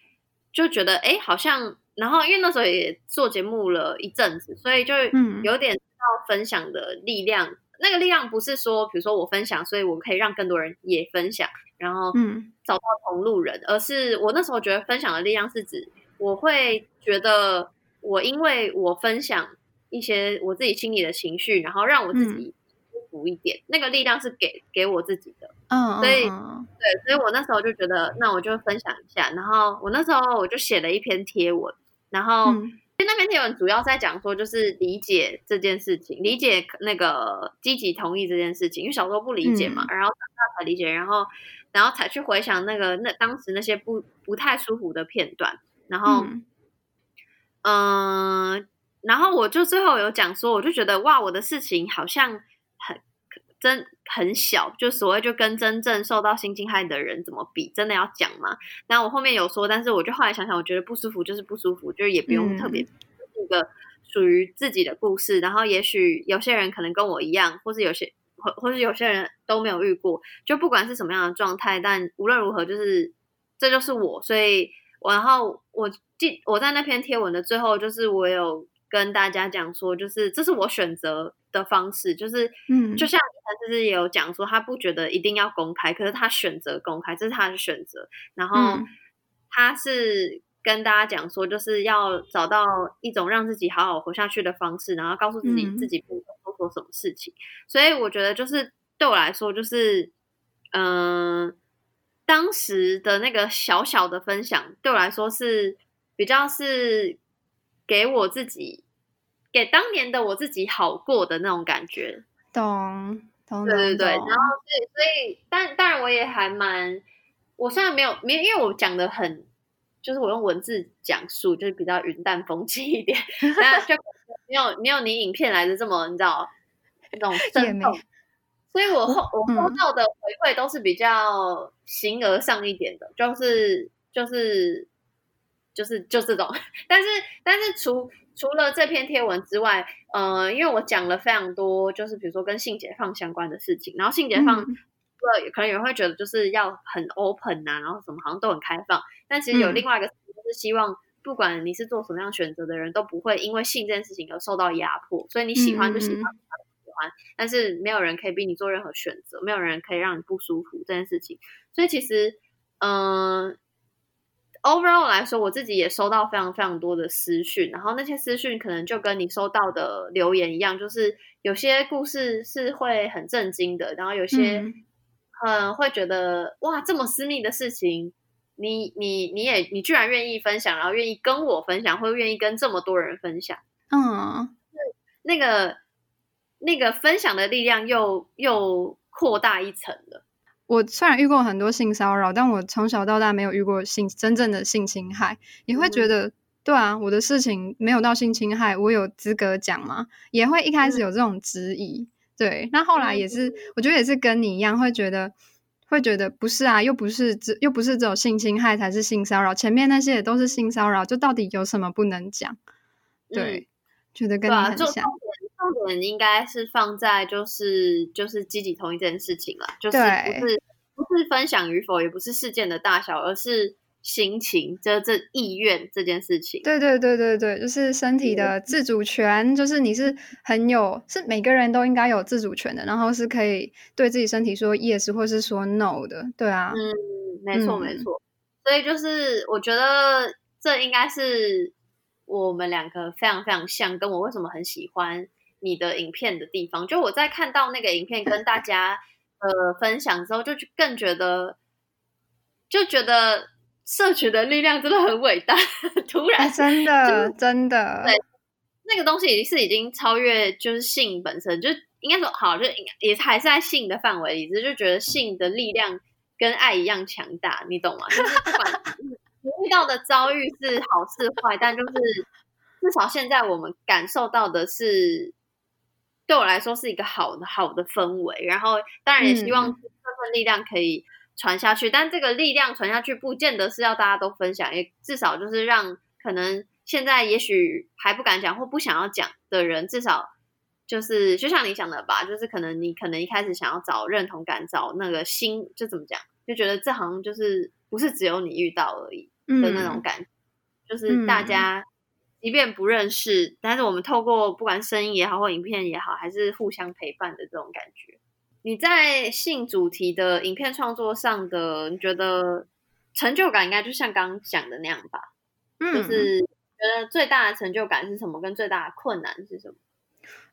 就觉得哎，好像然后因为那时候也做节目了一阵子，所以就有点知道分享的力量。嗯、那个力量不是说，比如说我分享，所以我可以让更多人也分享。然后，嗯，找到同路人，嗯，而是我那时候觉得分享的力量是指，我会觉得我因为我分享一些我自己心里的情绪，然后让我自己舒服一点，嗯，那个力量是给给我自己的，嗯，所以，嗯，对，所以我那时候就觉得，那我就分享一下，然后我那时候我就写了一篇贴文，然后，嗯。那篇贴文主要在讲说，就是理解这件事情，理解那个积极同意这件事情，因为小时候不理解嘛，嗯、然后长大才理解，然后然后才去回想那个那当时那些不不太舒服的片段，然后嗯、呃，然后我就最后有讲说，我就觉得哇，我的事情好像很真很小，就所谓就跟真正受到性侵害的人怎么比，真的要讲吗？那我后面有说，但是我就后来想想，我觉得不舒服就是不舒服，就是也不用特别一个属于自己的故事。嗯、然后也许有些人可能跟我一样，或是有些或或是有些人都没有遇过，就不管是什么样的状态，但无论如何，就是这就是我。所以，然后我记我在那篇贴文的最后，就是我有跟大家讲说，就是这是我选择的方式，就是嗯，就像他就是也有讲说，他不觉得一定要公开，可是他选择公开，这是他的选择。然后他是跟大家讲说，就是要找到一种让自己好好活下去的方式，然后告诉自己自己不能做错什么事情。所以我觉得，就是对我来说，就是嗯、呃，当时的那个小小的分享，对我来说是比较是给我自己。给当年的我自己好过的那种感觉，懂懂对对对，然后所以所以，但当然我也还蛮，我虽然没有没有，因为我讲的很，就是我用文字讲述，就是比较云淡风轻一点，那就没有没有你影片来的这么你知道那种生动，所以我后我收到的回馈都是比较形而上一点的，就是就是就是就这种，但是但是除。除了这篇贴文之外，呃，因为我讲了非常多，就是比如说跟性解放相关的事情，然后性解放，呃、嗯，可能有人会觉得就是要很 open 啊，然后什么好像都很开放，但其实有另外一个就是希望，不管你是做什么样选择的人，都不会因为性这件事情而受到压迫，所以你喜欢就喜欢，但是没有人可以逼你做任何选择，没有人可以让你不舒服这件事情，所以其实，嗯、呃。Overall 来说，我自己也收到非常非常多的私讯，然后那些私讯可能就跟你收到的留言一样，就是有些故事是会很震惊的，然后有些嗯会觉得哇，这么私密的事情，你你你也你居然愿意分享，然后愿意跟我分享，或愿意跟这么多人分享，嗯，那个那个分享的力量又又扩大一层了。我虽然遇过很多性骚扰，但我从小到大没有遇过性真正的性侵害。你会觉得，嗯、对啊，我的事情没有到性侵害，我有资格讲吗？也会一开始有这种质疑。嗯、对，那后来也是、嗯，我觉得也是跟你一样，会觉得会觉得不是啊，又不是只又不是只有性侵害才是性骚扰，前面那些也都是性骚扰，就到底有什么不能讲？对，嗯、觉得跟你很像。啊、重点应该是放在就是就是积极同意这件事情了，就是不是不是分享与否，也不是事件的大小，而是心情，这这意愿这件事情。对对对对对，就是身体的自主权，就是你是很有，是每个人都应该有自主权的，然后是可以对自己身体说 yes 或是说 no 的，对啊，嗯，没错没错，所以就是我觉得这应该是我们两个非常非常像，跟我为什么很喜欢。你的影片的地方，就我在看到那个影片跟大家呃分享之后，就更觉得就觉得社群的力量真的很伟大。突然，哎、真的真的，对，那个东西已经是已经超越就是性本身，就应该说好，就也还是在性的范围里，只是就觉得性的力量跟爱一样强大，你懂吗？就是不管 你遇到的遭遇是好是坏，但就是至少现在我们感受到的是。对我来说是一个好的好的氛围，然后当然也希望这份力量可以传下去。但这个力量传下去，不见得是要大家都分享，也至少就是让可能现在也许还不敢讲或不想要讲的人，至少就是就像你讲的吧，就是可能你可能一开始想要找认同感，找那个心，就怎么讲，就觉得这好像就是不是只有你遇到而已的那种感觉，嗯、就是大家。即便不认识，但是我们透过不管声音也好，或影片也好，还是互相陪伴的这种感觉。你在性主题的影片创作上的，你觉得成就感应该就像刚刚讲的那样吧？嗯，就是觉得最大的成就感是什么？跟最大的困难是什么？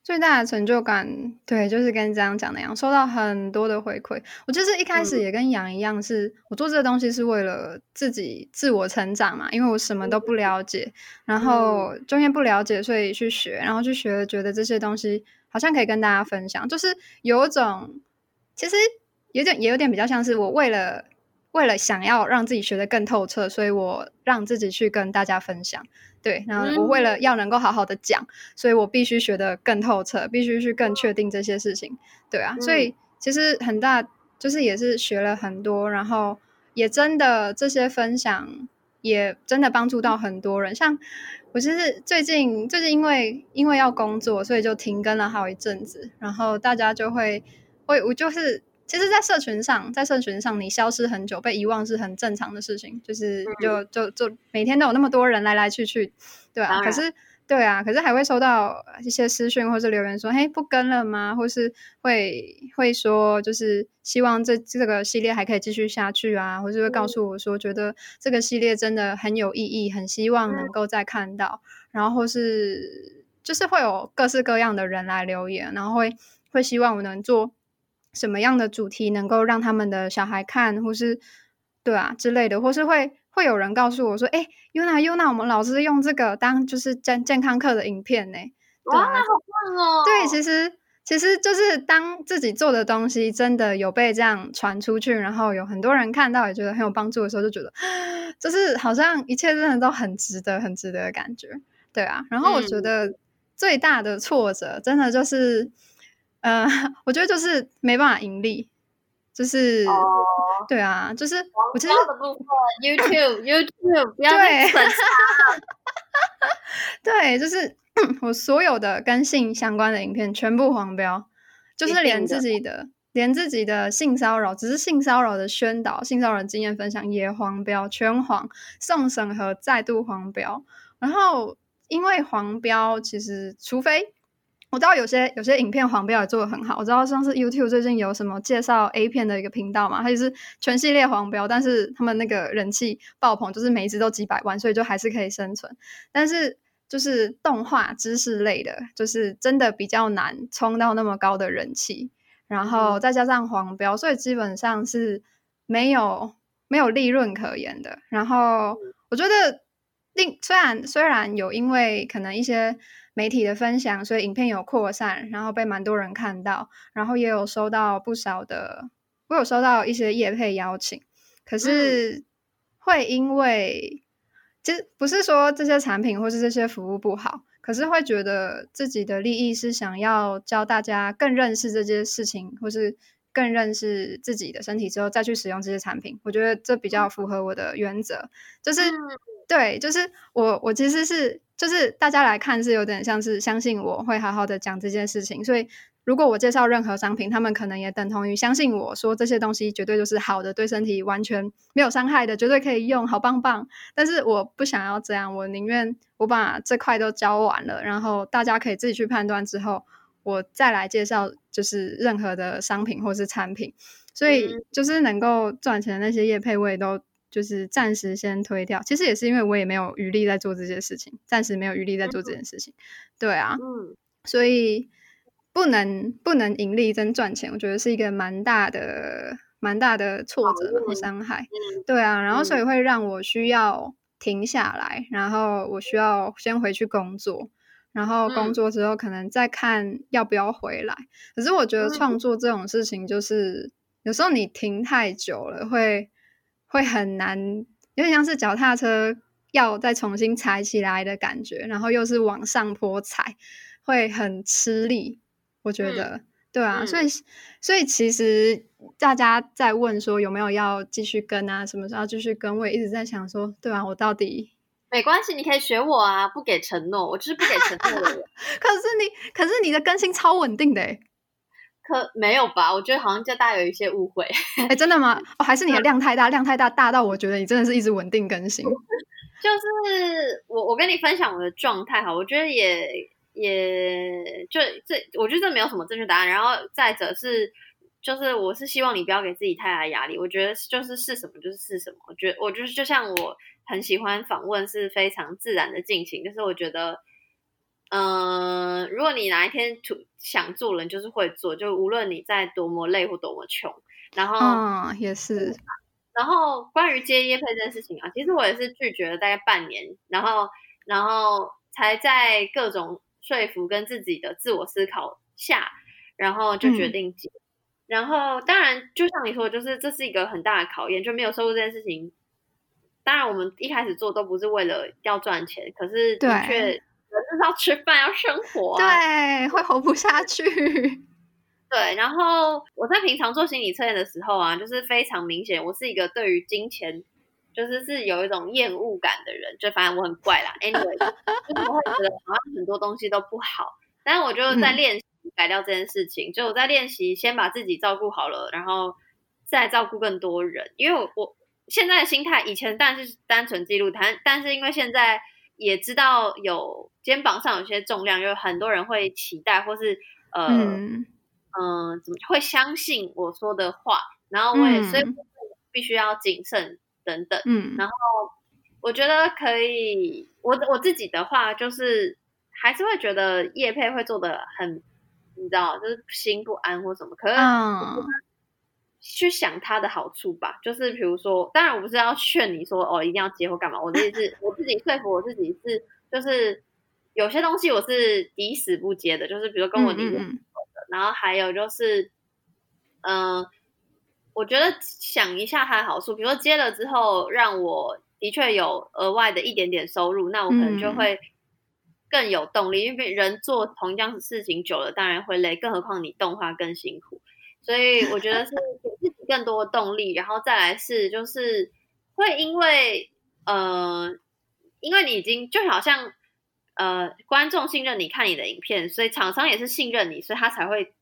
最大的成就感，对，就是跟这样讲的一样，收到很多的回馈。我就是一开始也跟杨一样是，是、嗯、我做这个东西是为了自己自我成长嘛，因为我什么都。不了解，然后。中间不了解，所以去学，然后去学，觉得这些东西好像可以跟大家分享，就是有一种，其实有点也有点比较像是我为了为了想要让自己学得更透彻，所以我让自己去跟大家分享。对，然后我为了要能够好好的讲，嗯、所以我必须学得更透彻，必须去更确定这些事情。对啊，嗯、所以其实很大就是也是学了很多，然后也真的这些分享也真的帮助到很多人。像我其实最近最近因为因为要工作，所以就停更了好一阵子，然后大家就会会我就是。其实，在社群上，在社群上，你消失很久，被遗忘是很正常的事情。就是就，就就就每天都有那么多人来来去去，对啊。可是，对啊，可是还会收到一些私讯或是留言说：“嘿，不跟了吗？”或是会会说，就是希望这这个系列还可以继续下去啊，或是会告诉我说，觉得这个系列真的很有意义，很希望能够再看到。然后或是就是会有各式各样的人来留言，然后会会希望我能做。什么样的主题能够让他们的小孩看，或是对啊之类的，或是会会有人告诉我说：“哎，Yuna Yuna，我们老师用这个当就是健健康课的影片呢。”哇，好棒哦！对，其实其实就是当自己做的东西真的有被这样传出去，然后有很多人看到，也觉得很有帮助的时候，就觉得就是好像一切真的都很值得，很值得的感觉。对啊，然后我觉得最大的挫折，真的就是。呃，我觉得就是没办法盈利，就是、哦、对啊，就是我其实的部分 YouTube YouTube 不要再对，对，就是 我所有的跟性相关的影片全部黄标，就是连自己的，的连自己的性骚扰，只是性骚扰的宣导、性骚扰经验分享也黄标，全黄，送审核再度黄标，然后因为黄标，其实除非。我知道有些有些影片黄标也做的很好。我知道像是 YouTube 最近有什么介绍 A 片的一个频道嘛，它就是全系列黄标，但是他们那个人气爆棚，就是每一只都几百万，所以就还是可以生存。但是就是动画知识类的，就是真的比较难冲到那么高的人气，然后再加上黄标，所以基本上是没有没有利润可言的。然后我觉得，另虽然虽然有因为可能一些。媒体的分享，所以影片有扩散，然后被蛮多人看到，然后也有收到不少的，我有收到一些业配邀请，可是会因为，其实不是说这些产品或是这些服务不好，可是会觉得自己的利益是想要教大家更认识这件事情，或是更认识自己的身体之后再去使用这些产品，我觉得这比较符合我的原则，就是对，就是我我其实是。就是大家来看是有点像是相信我会好好的讲这件事情，所以如果我介绍任何商品，他们可能也等同于相信我说这些东西绝对就是好的，对身体完全没有伤害的，绝对可以用，好棒棒。但是我不想要这样，我宁愿我把这块都教完了，然后大家可以自己去判断之后，我再来介绍就是任何的商品或是产品。所以就是能够赚钱的那些业配我也都。就是暂时先推掉，其实也是因为我也没有余力在做这件事情，暂时没有余力在做这件事情。对啊，嗯，所以不能不能盈利真赚钱，我觉得是一个蛮大的蛮大的挫折和伤害。对啊，然后所以会让我需要停下来，然后我需要先回去工作，然后工作之后可能再看要不要回来。可是我觉得创作这种事情，就是有时候你停太久了会。会很难，有点像是脚踏车要再重新踩起来的感觉，然后又是往上坡踩，会很吃力。我觉得，嗯、对啊，嗯、所以所以其实大家在问说有没有要继续跟啊，什么时候要继续跟，我也一直在想说，对啊，我到底没关系，你可以学我啊，不给承诺，我就是不给承诺的人。可是你，可是你的更新超稳定的诶可没有吧？我觉得好像就大家有一些误会。哎，真的吗？哦，还是你的量太大，量太大，大到我觉得你真的是一直稳定更新。就是我，我跟你分享我的状态哈，我觉得也。也就这，我觉得这没有什么正确答案。然后再者是，就是我是希望你不要给自己太大压力。我觉得就是是什么就是是什么。我觉得我就是就像我很喜欢访问是非常自然的进行。就是我觉得，嗯、呃，如果你哪一天想做了，你就是会做。就无论你在多么累或多么穷，然后嗯也是。然后关于接业配这件事情啊，其实我也是拒绝了大概半年，然后然后才在各种。说服跟自己的自我思考下，然后就决定接。嗯、然后当然，就像你说的，就是这是一个很大的考验，就没有收入这件事情。当然，我们一开始做都不是为了要赚钱，可是的确人就是要吃饭要生活，啊，对，会活不下去。对，然后我在平常做心理测验的时候啊，就是非常明显，我是一个对于金钱。就是是有一种厌恶感的人，就反正我很怪啦。Anyway，就是我 会觉得好像很多东西都不好，但是我就在练习改掉这件事情。嗯、就我在练习先把自己照顾好了，然后再照顾更多人。因为我我现在的心态，以前但是单纯记录，但但是因为现在也知道有肩膀上有些重量，有很多人会期待，或是呃嗯、呃、怎么会相信我说的话，然后我也、嗯、所以必须要谨慎。等等，嗯，然后我觉得可以，我我自己的话就是还是会觉得叶配会做的很，你知道，就是心不安或什么，可是去想它的好处吧，就是比如说，当然我不是要劝你说哦一定要接或干嘛，我的是我自己说服我自己是，就是有些东西我是抵死不接的，就是比如跟我离婚的，嗯嗯然后还有就是，嗯、呃。我觉得想一下它的好处，比如说接了之后，让我的确有额外的一点点收入，那我可能就会更有动力。嗯、因为人做同样的事情久了，当然会累，更何况你动画更辛苦。所以我觉得是更多的动力，然后再来是就是会因为呃，因为你已经就好像呃，观众信任你看你的影片，所以厂商也是信任你，所以他才会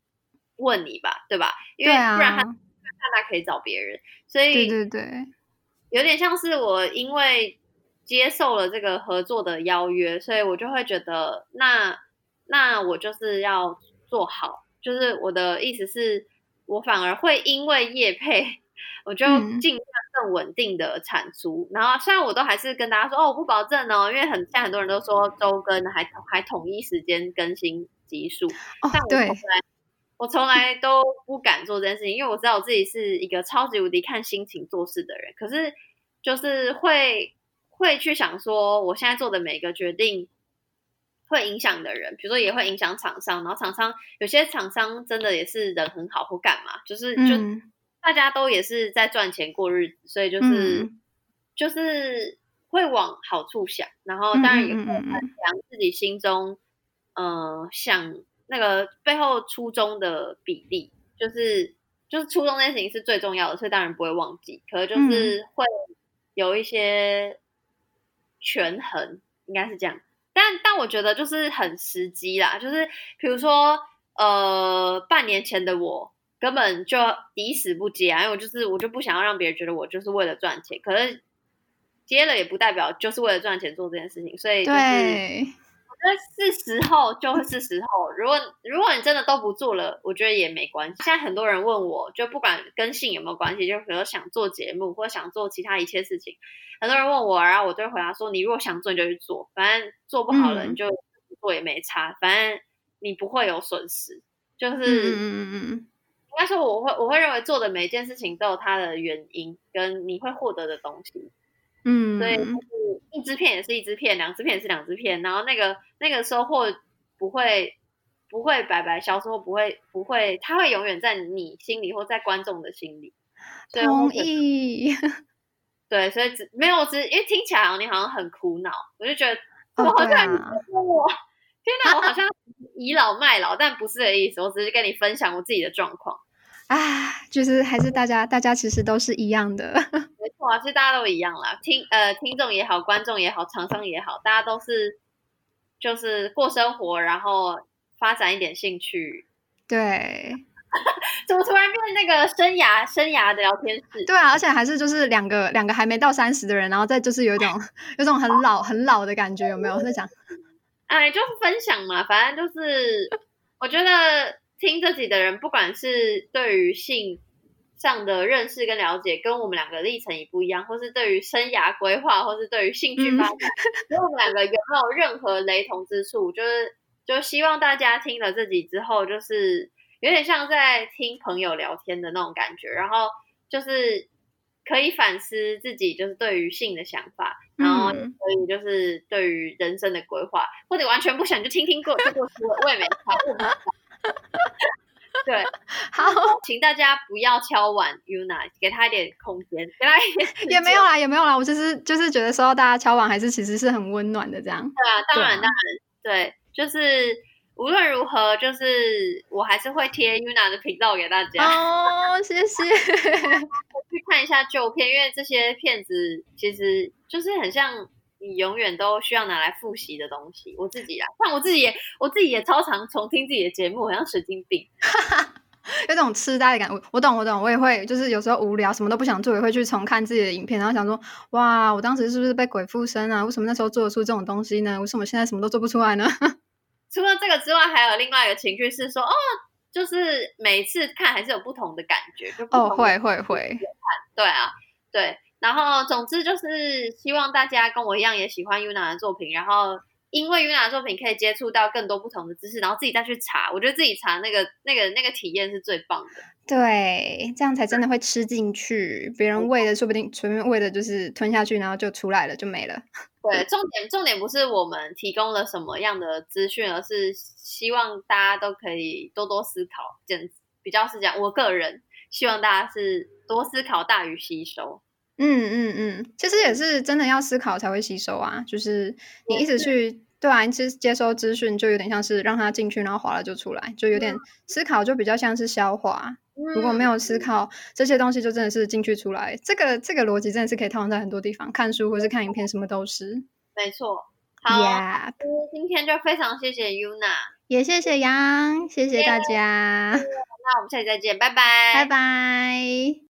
问你吧，对吧？因为不然他。那他可以找别人，所以对对对，有点像是我因为接受了这个合作的邀约，所以我就会觉得，那那我就是要做好，就是我的意思是，我反而会因为业配，我就尽量更稳定的产出。嗯、然后虽然我都还是跟大家说，哦，我不保证哦，因为很现在很多人都说周更还还统一时间更新集数，哦，对。我从来都不敢做这件事情，因为我知道我自己是一个超级无敌看心情做事的人。可是，就是会会去想说，我现在做的每个决定会影响的人，比如说也会影响厂商。然后厂商有些厂商真的也是人很好或干嘛，就是就大家都也是在赚钱过日子，所以就是、嗯、就是会往好处想，然后当然也会衡量自己心中嗯、呃、想。那个背后初衷的比例，就是就是初衷那件事情是最重要的，所以当然不会忘记。可是就是会有一些权衡，嗯、应该是这样。但但我觉得就是很时机啦，就是比如说呃，半年前的我根本就抵死不接啊，因为我就是我就不想要让别人觉得我就是为了赚钱。可是接了也不代表就是为了赚钱做这件事情，所以就是。对是时候就是时候，如果如果你真的都不做了，我觉得也没关系。现在很多人问我，就不管跟性有没有关系，就比如想做节目或者想做其他一切事情，很多人问我，然后我就会回答说：你如果想做，你就去做，反正做不好了你就不做也没差，嗯、反正你不会有损失。就是，嗯嗯嗯，应该说我会我会认为做的每一件事情都有它的原因，跟你会获得的东西。嗯，所以就是一支片也是一支片，两支片也是两支片，然后那个那个收获不会不会白白消失，或不会不会，它会永远在你心里或在观众的心里。同意。对，所以只没有只因为听起来你好像很苦恼，我就觉得我好像我、哦啊、天哪，我好像倚老卖老，但不是的意思，我只是跟你分享我自己的状况。啊，就是还是大家，大家其实都是一样的。没错啊，其实大家都一样啦。听呃，听众也好，观众也好，厂商也好，大家都是就是过生活，然后发展一点兴趣。对，怎么突然变那个生涯生涯的聊天室？对啊，而且还是就是两个两个还没到三十的人，然后再就是有一种有种很老很老的感觉，有没有在想？哎，就是分享嘛，反正就是我觉得。听这集的人，不管是对于性上的认识跟了解，跟我们两个历程也不一样，或是对于生涯规划，或是对于兴趣发展，跟、嗯、我们两个有没有任何雷同之处？就是，就希望大家听了这集之后，就是有点像在听朋友聊天的那种感觉，然后就是可以反思自己，就是对于性的想法，然后可以就是对于人生的规划，或者完全不想就听听过就过我也没差。对，好，请大家不要敲碗 Yuna，给他一点空间，给他一点也没有啦，也没有啦，我就是就是觉得说大家敲碗还是其实是很温暖的这样。对啊，当然当然，对，就是无论如何，就是我还是会贴 Yuna 的频道给大家。哦，谢谢。去看一下旧片，因为这些片子其实就是很像。你永远都需要拿来复习的东西，我自己啊，像我自己也，我自己也超常重听自己的节目，好像神经病，有种痴呆的感觉。我我懂，我懂，我也会，就是有时候无聊，什么都不想做，也会去重看自己的影片，然后想说，哇，我当时是不是被鬼附身啊？为什么那时候做得出这种东西呢？为什么现在什么都做不出来呢？除了这个之外，还有另外一个情绪是说，哦，就是每次看还是有不同的感觉，就哦，会会会，对啊，对。然后，总之就是希望大家跟我一样也喜欢 Yuna 的作品，然后因为 Yuna 的作品可以接触到更多不同的知识，然后自己再去查，我觉得自己查那个、那个、那个体验是最棒的。对，这样才真的会吃进去。别人喂的说不定随便喂的就是吞下去，然后就出来了，就没了。对，重点重点不是我们提供了什么样的资讯，而是希望大家都可以多多思考。简比较是讲，我个人希望大家是多思考大于吸收。嗯嗯嗯，其实也是真的要思考才会吸收啊，就是你一直去对啊，其实接收资讯就有点像是让它进去，然后滑了就出来，就有点思考就比较像是消化。如果没有思考，这些东西就真的是进去出来。这个这个逻辑真的是可以套用在很多地方，看书或是看影片，什么都是。没错。好，yeah. 今天就非常谢谢 Yuna，也谢谢杨，谢谢大家。那我们下期再见，拜拜，拜拜。